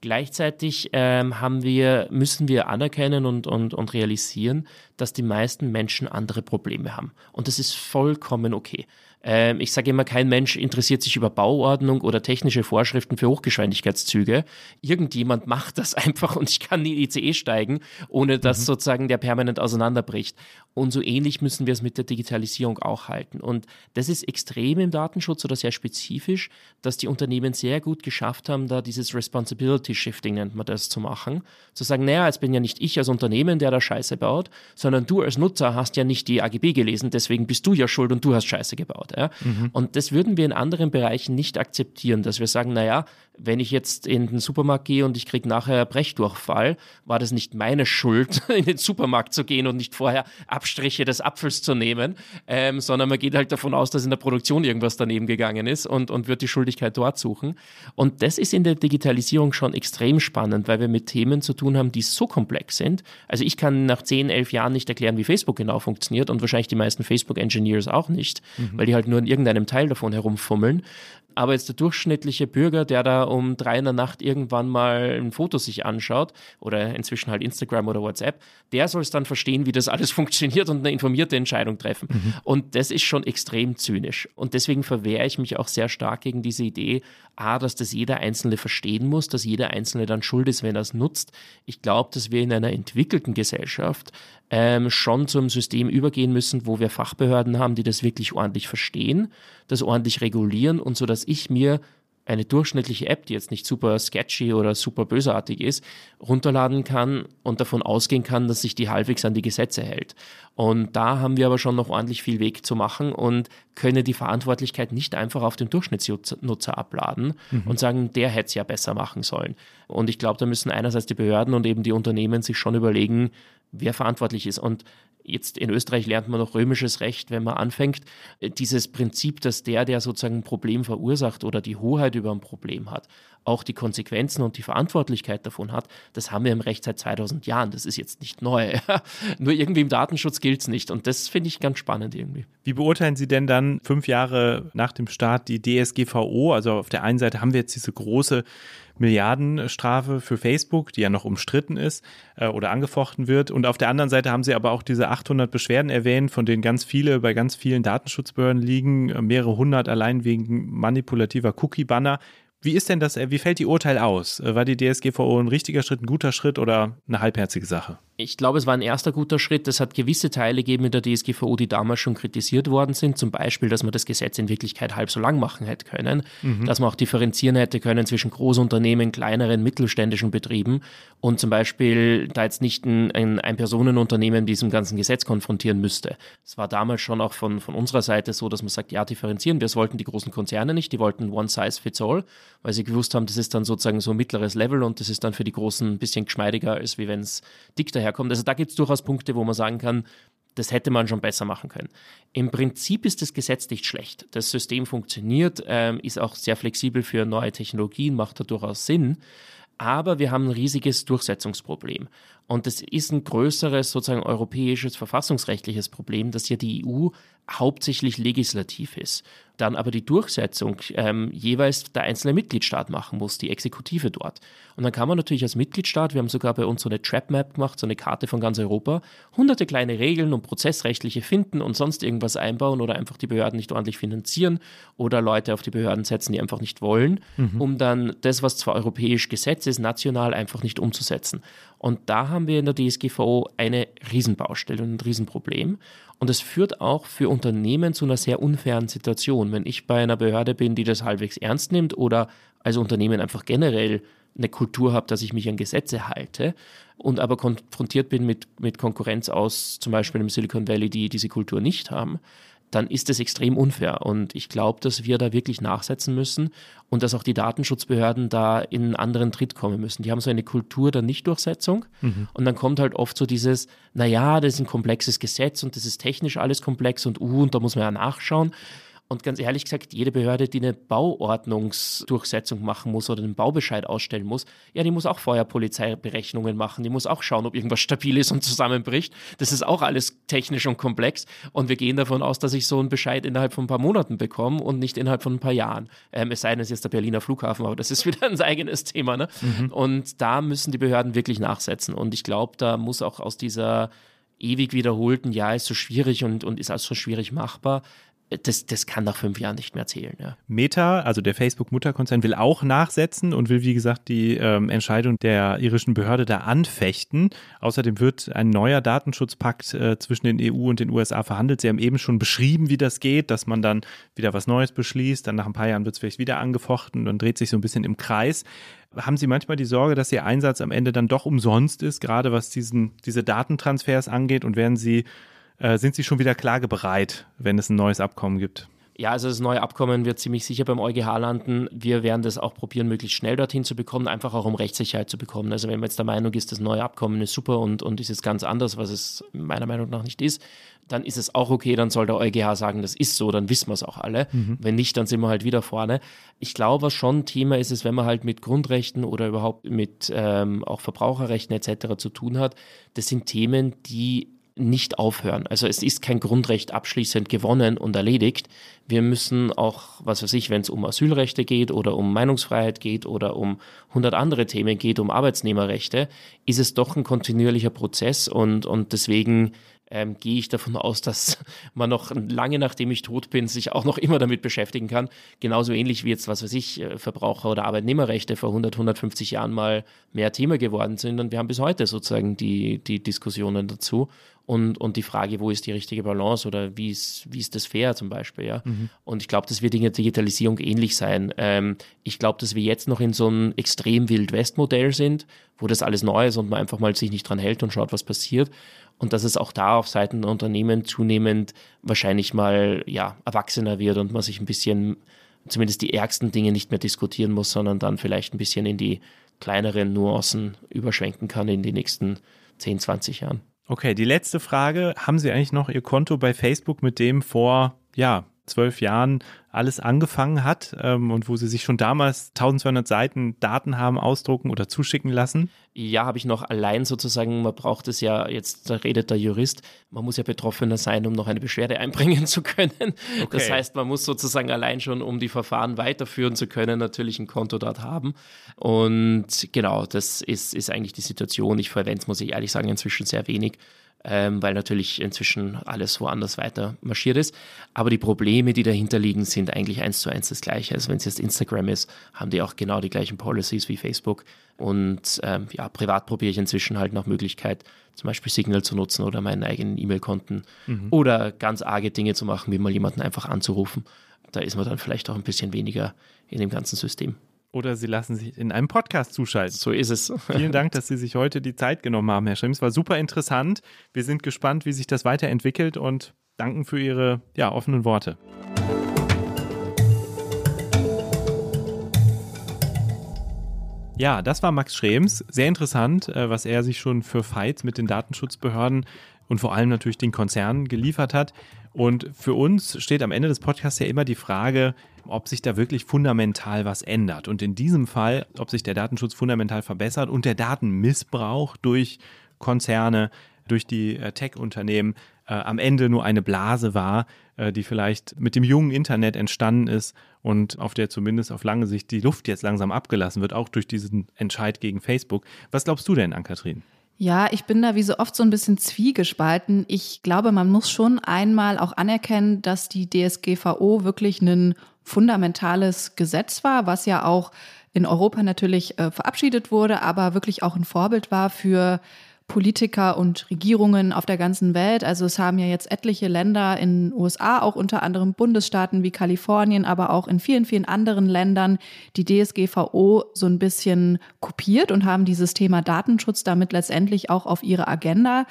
Gleichzeitig ähm, haben wir, müssen wir anerkennen und, und, und realisieren, dass die meisten Menschen andere Probleme haben. Und das ist vollkommen okay. Ähm, ich sage immer, kein Mensch interessiert sich über Bauordnung oder technische Vorschriften für Hochgeschwindigkeitszüge. Irgendjemand macht das [laughs] einfach und ich kann in die ICE steigen, ohne dass mhm. sozusagen der permanent auseinanderbricht. Und so ähnlich müssen wir es mit der Digitalisierung auch halten. Und das ist extrem im Datenschutz oder sehr spezifisch, dass die Unternehmen sehr gut geschafft haben, da dieses Responsibility Shifting nennt man das zu machen. Zu sagen, naja, es bin ja nicht ich als Unternehmen, der da Scheiße baut, sondern du als Nutzer hast ja nicht die AGB gelesen, deswegen bist du ja schuld und du hast Scheiße gebaut. Ja? Mhm. Und das würden wir in anderen Bereichen nicht akzeptieren, dass wir sagen, naja, wenn ich jetzt in den Supermarkt gehe und ich kriege nachher Brechdurchfall, war das nicht meine Schuld, [laughs] in den Supermarkt zu gehen und nicht vorher Abstriche des Apfels zu nehmen, ähm, sondern man geht halt davon aus, dass in der Produktion irgendwas daneben gegangen ist und, und wird die Schuldigkeit dort suchen. Und das ist in der Digitalisierung schon extrem spannend, weil wir mit Themen zu tun haben, die so komplex sind. Also ich kann nach 10, 11 Jahren nicht erklären, wie Facebook genau funktioniert und wahrscheinlich die meisten Facebook-Engineers auch nicht, mhm. weil die halt nur in irgendeinem Teil davon herumfummeln. Aber jetzt der durchschnittliche Bürger, der da um drei in der Nacht irgendwann mal ein Foto sich anschaut oder inzwischen halt Instagram oder WhatsApp, der soll es dann verstehen, wie das alles [laughs] funktioniert und eine informierte Entscheidung treffen. Mhm. Und das ist schon extrem zynisch. Und deswegen verwehre ich mich auch sehr stark gegen diese Idee, A, dass das jeder Einzelne verstehen muss, dass jeder Einzelne dann schuld ist, wenn er es nutzt. Ich glaube, dass wir in einer entwickelten Gesellschaft ähm, schon zum System übergehen müssen, wo wir Fachbehörden haben, die das wirklich ordentlich verstehen, das ordentlich regulieren und so, dass ich mir eine durchschnittliche App, die jetzt nicht super sketchy oder super bösartig ist, runterladen kann und davon ausgehen kann, dass sich die halbwegs an die Gesetze hält. Und da haben wir aber schon noch ordentlich viel Weg zu machen und können die Verantwortlichkeit nicht einfach auf den Durchschnittsnutzer abladen mhm. und sagen, der hätte es ja besser machen sollen. Und ich glaube, da müssen einerseits die Behörden und eben die Unternehmen sich schon überlegen, wer verantwortlich ist. Und jetzt in Österreich lernt man noch römisches Recht, wenn man anfängt. Dieses Prinzip, dass der, der sozusagen ein Problem verursacht oder die Hoheit über ein Problem hat, auch die Konsequenzen und die Verantwortlichkeit davon hat, das haben wir im Recht seit 2000 Jahren. Das ist jetzt nicht neu. [laughs] Nur irgendwie im Datenschutz gilt es nicht. Und das finde ich ganz spannend irgendwie. Wie beurteilen Sie denn dann fünf Jahre nach dem Start die DSGVO? Also auf der einen Seite haben wir jetzt diese große Milliardenstrafe für Facebook, die ja noch umstritten ist äh, oder angefochten wird. Und auf der anderen Seite haben sie aber auch diese 800 Beschwerden erwähnt, von denen ganz viele bei ganz vielen Datenschutzbehörden liegen, äh, mehrere hundert allein wegen manipulativer Cookie-Banner. Wie ist denn das, äh, wie fällt die Urteil aus? Äh, war die DSGVO ein richtiger Schritt, ein guter Schritt oder eine halbherzige Sache? Ich glaube, es war ein erster guter Schritt. Es hat gewisse Teile gegeben in der DSGVO, die damals schon kritisiert worden sind. Zum Beispiel, dass man das Gesetz in Wirklichkeit halb so lang machen hätte können, mhm. dass man auch differenzieren hätte können zwischen Großunternehmen, kleineren, mittelständischen Betrieben und zum Beispiel da jetzt nicht ein, ein, Personenunternehmen mit diesem ganzen Gesetz konfrontieren müsste. Es war damals schon auch von, von unserer Seite so, dass man sagt, ja, differenzieren. Wir wollten die großen Konzerne nicht, die wollten One Size Fits All, weil sie gewusst haben, das ist dann sozusagen so ein mittleres Level und das ist dann für die Großen ein bisschen geschmeidiger, als wie wenn es dick daher herkommt. Also da gibt es durchaus Punkte, wo man sagen kann, das hätte man schon besser machen können. Im Prinzip ist das Gesetz nicht schlecht. Das System funktioniert, ähm, ist auch sehr flexibel für neue Technologien, macht da durchaus Sinn. Aber wir haben ein riesiges Durchsetzungsproblem. Und das ist ein größeres, sozusagen europäisches verfassungsrechtliches Problem, dass ja die EU hauptsächlich legislativ ist dann aber die Durchsetzung ähm, jeweils der einzelne Mitgliedstaat machen muss, die Exekutive dort. Und dann kann man natürlich als Mitgliedstaat, wir haben sogar bei uns so eine Trap Map gemacht, so eine Karte von ganz Europa, hunderte kleine Regeln und prozessrechtliche finden und sonst irgendwas einbauen oder einfach die Behörden nicht ordentlich finanzieren oder Leute auf die Behörden setzen, die einfach nicht wollen, mhm. um dann das, was zwar europäisch Gesetz ist, national einfach nicht umzusetzen. Und da haben wir in der DSGVO eine Riesenbaustelle und ein Riesenproblem. Und es führt auch für Unternehmen zu einer sehr unfairen Situation. Wenn ich bei einer Behörde bin, die das halbwegs ernst nimmt oder als Unternehmen einfach generell eine Kultur habe, dass ich mich an Gesetze halte und aber konfrontiert bin mit, mit Konkurrenz aus zum Beispiel im Silicon Valley, die diese Kultur nicht haben, dann ist das extrem unfair. Und ich glaube, dass wir da wirklich nachsetzen müssen und dass auch die Datenschutzbehörden da in einen anderen Tritt kommen müssen. Die haben so eine Kultur der Nichtdurchsetzung mhm. und dann kommt halt oft so dieses, naja, das ist ein komplexes Gesetz und das ist technisch alles komplex und uh, und da muss man ja nachschauen. Und ganz ehrlich gesagt, jede Behörde, die eine Bauordnungsdurchsetzung machen muss oder einen Baubescheid ausstellen muss, ja, die muss auch vorher Polizeiberechnungen machen, die muss auch schauen, ob irgendwas stabil ist und zusammenbricht. Das ist auch alles technisch und komplex. Und wir gehen davon aus, dass ich so einen Bescheid innerhalb von ein paar Monaten bekomme und nicht innerhalb von ein paar Jahren. Ähm, es sei denn, es ist jetzt der Berliner Flughafen, aber das ist [laughs] wieder ein eigenes Thema. Ne? Mhm. Und da müssen die Behörden wirklich nachsetzen. Und ich glaube, da muss auch aus dieser ewig wiederholten, ja, ist so schwierig und, und ist also so schwierig machbar, das, das kann nach fünf Jahren nicht mehr zählen. Ja. Meta, also der Facebook-Mutterkonzern, will auch nachsetzen und will, wie gesagt, die ähm, Entscheidung der irischen Behörde da anfechten. Außerdem wird ein neuer Datenschutzpakt äh, zwischen den EU und den USA verhandelt. Sie haben eben schon beschrieben, wie das geht, dass man dann wieder was Neues beschließt, dann nach ein paar Jahren wird es vielleicht wieder angefochten und dann dreht sich so ein bisschen im Kreis. Haben Sie manchmal die Sorge, dass Ihr Einsatz am Ende dann doch umsonst ist, gerade was diesen, diese Datentransfers angeht und werden Sie äh, sind Sie schon wieder klagebereit, wenn es ein neues Abkommen gibt? Ja, also das neue Abkommen wird ziemlich sicher beim EuGH landen. Wir werden das auch probieren, möglichst schnell dorthin zu bekommen, einfach auch um Rechtssicherheit zu bekommen. Also wenn man jetzt der Meinung ist, das neue Abkommen ist super und, und ist jetzt ganz anders, was es meiner Meinung nach nicht ist, dann ist es auch okay, dann soll der EuGH sagen, das ist so, dann wissen wir es auch alle. Mhm. Wenn nicht, dann sind wir halt wieder vorne. Ich glaube, was schon Thema ist, ist, wenn man halt mit Grundrechten oder überhaupt mit ähm, auch Verbraucherrechten etc. zu tun hat, das sind Themen, die nicht aufhören. Also es ist kein Grundrecht abschließend gewonnen und erledigt. Wir müssen auch, was weiß ich, wenn es um Asylrechte geht oder um Meinungsfreiheit geht oder um hundert andere Themen geht, um Arbeitsnehmerrechte, ist es doch ein kontinuierlicher Prozess und, und deswegen ähm, gehe ich davon [laughs] aus, dass man noch lange nachdem ich tot bin, sich auch noch immer damit beschäftigen kann. Genauso ähnlich wie jetzt, was weiß ich, äh, Verbraucher- oder Arbeitnehmerrechte vor 100, 150 Jahren mal mehr Thema geworden sind. Und wir haben bis heute sozusagen die, die Diskussionen dazu und, und die Frage, wo ist die richtige Balance oder wie ist, wie ist das fair zum Beispiel, ja. Mhm. Und ich glaube, das wird in der Digitalisierung ähnlich sein. Ähm, ich glaube, dass wir jetzt noch in so einem extrem Wild-West-Modell sind, wo das alles neu ist und man einfach mal sich nicht dran hält und schaut, was passiert und dass es auch da auf Seiten der Unternehmen zunehmend wahrscheinlich mal ja, erwachsener wird und man sich ein bisschen zumindest die ärgsten Dinge nicht mehr diskutieren muss, sondern dann vielleicht ein bisschen in die kleineren Nuancen überschwenken kann in die nächsten 10, 20 Jahren. Okay, die letzte Frage. Haben Sie eigentlich noch Ihr Konto bei Facebook, mit dem vor, ja, zwölf Jahren alles angefangen hat ähm, und wo Sie sich schon damals 1200 Seiten Daten haben ausdrucken oder zuschicken lassen? Ja, habe ich noch allein sozusagen, man braucht es ja, jetzt da redet der Jurist, man muss ja Betroffener sein, um noch eine Beschwerde einbringen [laughs] zu können. Okay. Das heißt, man muss sozusagen allein schon, um die Verfahren weiterführen zu können, natürlich ein Konto dort haben. Und genau, das ist, ist eigentlich die Situation. Ich verwende es, muss ich ehrlich sagen, inzwischen sehr wenig ähm, weil natürlich inzwischen alles woanders weiter marschiert ist. Aber die Probleme, die dahinter liegen, sind eigentlich eins zu eins das gleiche. Also wenn es jetzt Instagram ist, haben die auch genau die gleichen Policies wie Facebook. Und ähm, ja, privat probiere ich inzwischen halt noch Möglichkeit, zum Beispiel Signal zu nutzen oder meinen eigenen E-Mail-Konten mhm. oder ganz arge Dinge zu machen, wie mal jemanden einfach anzurufen. Da ist man dann vielleicht auch ein bisschen weniger in dem ganzen System. Oder Sie lassen sich in einem Podcast zuschalten. So ist es. Vielen Dank, dass Sie sich heute die Zeit genommen haben, Herr Schrems. War super interessant. Wir sind gespannt, wie sich das weiterentwickelt und danken für Ihre ja, offenen Worte. Ja, das war Max Schrems. Sehr interessant, äh, was er sich schon für Fights mit den Datenschutzbehörden und vor allem natürlich den Konzernen geliefert hat. Und für uns steht am Ende des Podcasts ja immer die Frage, ob sich da wirklich fundamental was ändert. Und in diesem Fall, ob sich der Datenschutz fundamental verbessert und der Datenmissbrauch durch Konzerne, durch die äh, Tech-Unternehmen äh, am Ende nur eine Blase war, äh, die vielleicht mit dem jungen Internet entstanden ist und auf der zumindest auf lange Sicht die Luft jetzt langsam abgelassen wird, auch durch diesen Entscheid gegen Facebook. Was glaubst du denn, Ann-Kathrin? Ja, ich bin da wie so oft so ein bisschen zwiegespalten. Ich glaube, man muss schon einmal auch anerkennen, dass die DSGVO wirklich ein fundamentales Gesetz war, was ja auch in Europa natürlich äh, verabschiedet wurde, aber wirklich auch ein Vorbild war für Politiker und Regierungen auf der ganzen Welt. Also es haben ja jetzt etliche Länder in den USA, auch unter anderem Bundesstaaten wie Kalifornien, aber auch in vielen, vielen anderen Ländern die DSGVO so ein bisschen kopiert und haben dieses Thema Datenschutz damit letztendlich auch auf ihre Agenda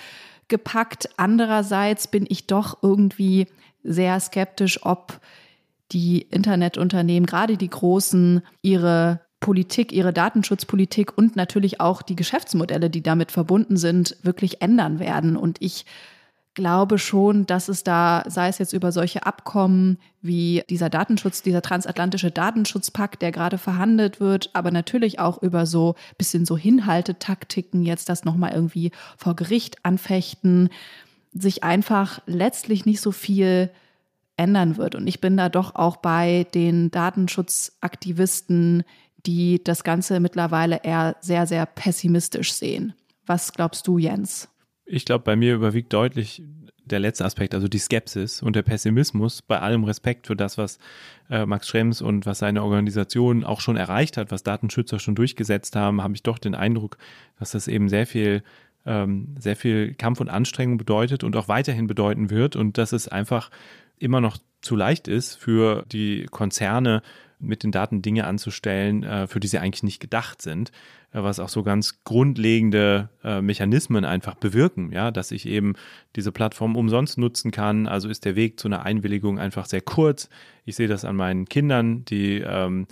gepackt. Andererseits bin ich doch irgendwie sehr skeptisch, ob die Internetunternehmen, gerade die großen, ihre Politik, ihre Datenschutzpolitik und natürlich auch die Geschäftsmodelle, die damit verbunden sind, wirklich ändern werden. Und ich glaube schon, dass es da, sei es jetzt über solche Abkommen wie dieser Datenschutz, dieser transatlantische Datenschutzpakt, der gerade verhandelt wird, aber natürlich auch über so bisschen so Hinhaltetaktiken, jetzt das nochmal irgendwie vor Gericht anfechten, sich einfach letztlich nicht so viel ändern wird. Und ich bin da doch auch bei den Datenschutzaktivisten, die das Ganze mittlerweile eher sehr, sehr pessimistisch sehen. Was glaubst du, Jens? Ich glaube, bei mir überwiegt deutlich der letzte Aspekt, also die Skepsis und der Pessimismus, bei allem Respekt für das, was äh, Max Schrems und was seine Organisation auch schon erreicht hat, was Datenschützer schon durchgesetzt haben, habe ich doch den Eindruck, dass das eben sehr viel, ähm, sehr viel Kampf und Anstrengung bedeutet und auch weiterhin bedeuten wird und dass es einfach immer noch zu leicht ist für die Konzerne, mit den Daten Dinge anzustellen, äh, für die sie eigentlich nicht gedacht sind, äh, was auch so ganz grundlegende äh, Mechanismen einfach bewirken, ja, dass ich eben diese Plattform umsonst nutzen kann. Also ist der Weg zu einer Einwilligung einfach sehr kurz. Ich sehe das an meinen Kindern, die ähm,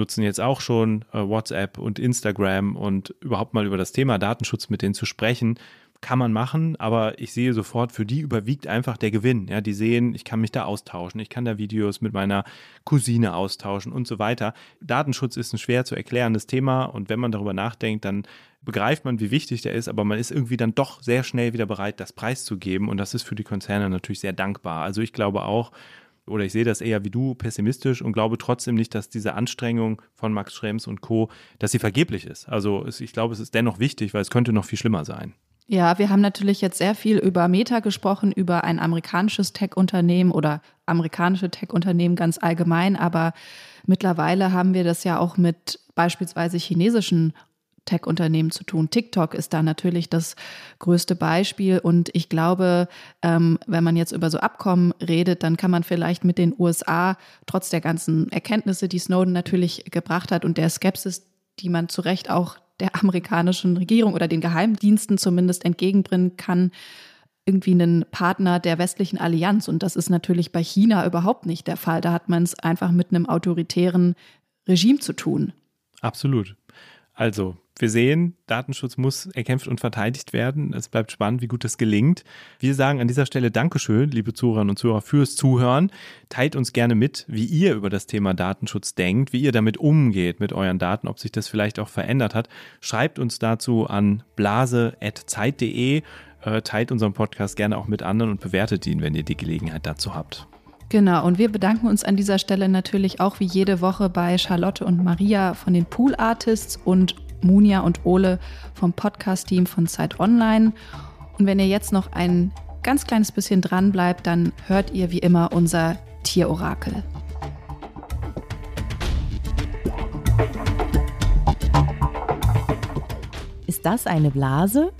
nutzen jetzt auch schon äh, WhatsApp und Instagram und überhaupt mal über das Thema Datenschutz mit denen zu sprechen, kann man machen, aber ich sehe sofort, für die überwiegt einfach der Gewinn. Ja, die sehen, ich kann mich da austauschen, ich kann da Videos mit meiner Cousine austauschen und so weiter. Datenschutz ist ein schwer zu erklärendes Thema und wenn man darüber nachdenkt, dann begreift man, wie wichtig der ist, aber man ist irgendwie dann doch sehr schnell wieder bereit, das preiszugeben und das ist für die Konzerne natürlich sehr dankbar. Also ich glaube auch, oder ich sehe das eher wie du pessimistisch und glaube trotzdem nicht, dass diese Anstrengung von Max Schrems und Co., dass sie vergeblich ist. Also ich glaube, es ist dennoch wichtig, weil es könnte noch viel schlimmer sein. Ja, wir haben natürlich jetzt sehr viel über Meta gesprochen, über ein amerikanisches Tech-Unternehmen oder amerikanische Tech-Unternehmen ganz allgemein, aber mittlerweile haben wir das ja auch mit beispielsweise chinesischen Tech-Unternehmen zu tun. TikTok ist da natürlich das größte Beispiel. Und ich glaube, ähm, wenn man jetzt über so Abkommen redet, dann kann man vielleicht mit den USA, trotz der ganzen Erkenntnisse, die Snowden natürlich gebracht hat und der Skepsis, die man zu Recht auch der amerikanischen Regierung oder den Geheimdiensten zumindest entgegenbringen kann, irgendwie einen Partner der westlichen Allianz. Und das ist natürlich bei China überhaupt nicht der Fall. Da hat man es einfach mit einem autoritären Regime zu tun. Absolut. Also, wir sehen, Datenschutz muss erkämpft und verteidigt werden. Es bleibt spannend, wie gut das gelingt. Wir sagen an dieser Stelle Dankeschön, liebe Zuhörerinnen und Zuhörer, fürs Zuhören. Teilt uns gerne mit, wie ihr über das Thema Datenschutz denkt, wie ihr damit umgeht mit euren Daten, ob sich das vielleicht auch verändert hat. Schreibt uns dazu an blase.zeit.de. Äh, teilt unseren Podcast gerne auch mit anderen und bewertet ihn, wenn ihr die Gelegenheit dazu habt. Genau, und wir bedanken uns an dieser Stelle natürlich auch wie jede Woche bei Charlotte und Maria von den Pool Artists und Munia und Ole vom Podcast-Team von Zeit Online. Und wenn ihr jetzt noch ein ganz kleines bisschen dran bleibt, dann hört ihr wie immer unser Tierorakel. Ist das eine Blase?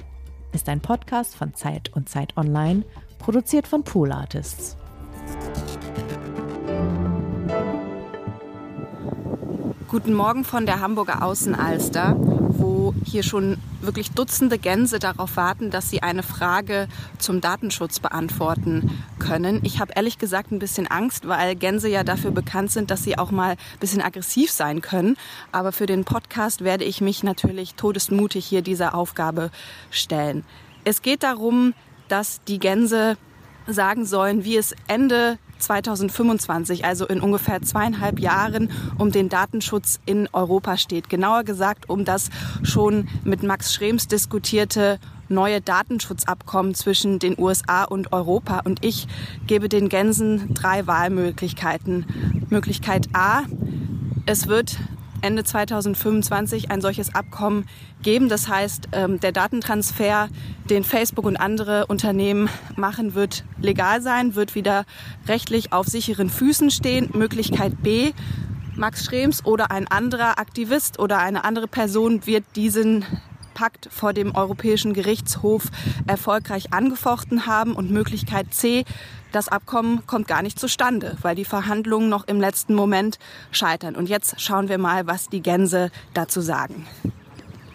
Ist ein Podcast von Zeit und Zeit Online, produziert von Pool Artists. Guten Morgen von der Hamburger Außenalster, wo hier schon wirklich Dutzende Gänse darauf warten, dass sie eine Frage zum Datenschutz beantworten können. Ich habe ehrlich gesagt ein bisschen Angst, weil Gänse ja dafür bekannt sind, dass sie auch mal ein bisschen aggressiv sein können. Aber für den Podcast werde ich mich natürlich todesmutig hier dieser Aufgabe stellen. Es geht darum, dass die Gänse sagen sollen, wie es Ende 2025, also in ungefähr zweieinhalb Jahren, um den Datenschutz in Europa steht. Genauer gesagt um das schon mit Max Schrems diskutierte neue Datenschutzabkommen zwischen den USA und Europa. Und ich gebe den Gänsen drei Wahlmöglichkeiten. Möglichkeit A, es wird Ende 2025 ein solches Abkommen geben. Das heißt, ähm, der Datentransfer, den Facebook und andere Unternehmen machen, wird legal sein, wird wieder rechtlich auf sicheren Füßen stehen. Möglichkeit B, Max Schrems oder ein anderer Aktivist oder eine andere Person wird diesen Pakt vor dem Europäischen Gerichtshof erfolgreich angefochten haben. Und Möglichkeit C, das Abkommen kommt gar nicht zustande, weil die Verhandlungen noch im letzten Moment scheitern. Und jetzt schauen wir mal, was die Gänse dazu sagen.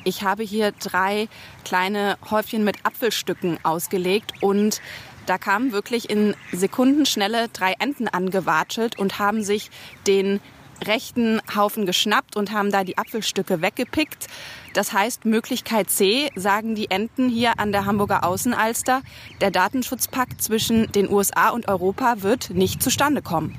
Ich habe hier drei kleine Häufchen mit Apfelstücken ausgelegt und da kamen wirklich in Sekundenschnelle drei Enten angewatschelt und haben sich den rechten Haufen geschnappt und haben da die Apfelstücke weggepickt. Das heißt, Möglichkeit C, sagen die Enten hier an der Hamburger Außenalster, der Datenschutzpakt zwischen den USA und Europa wird nicht zustande kommen.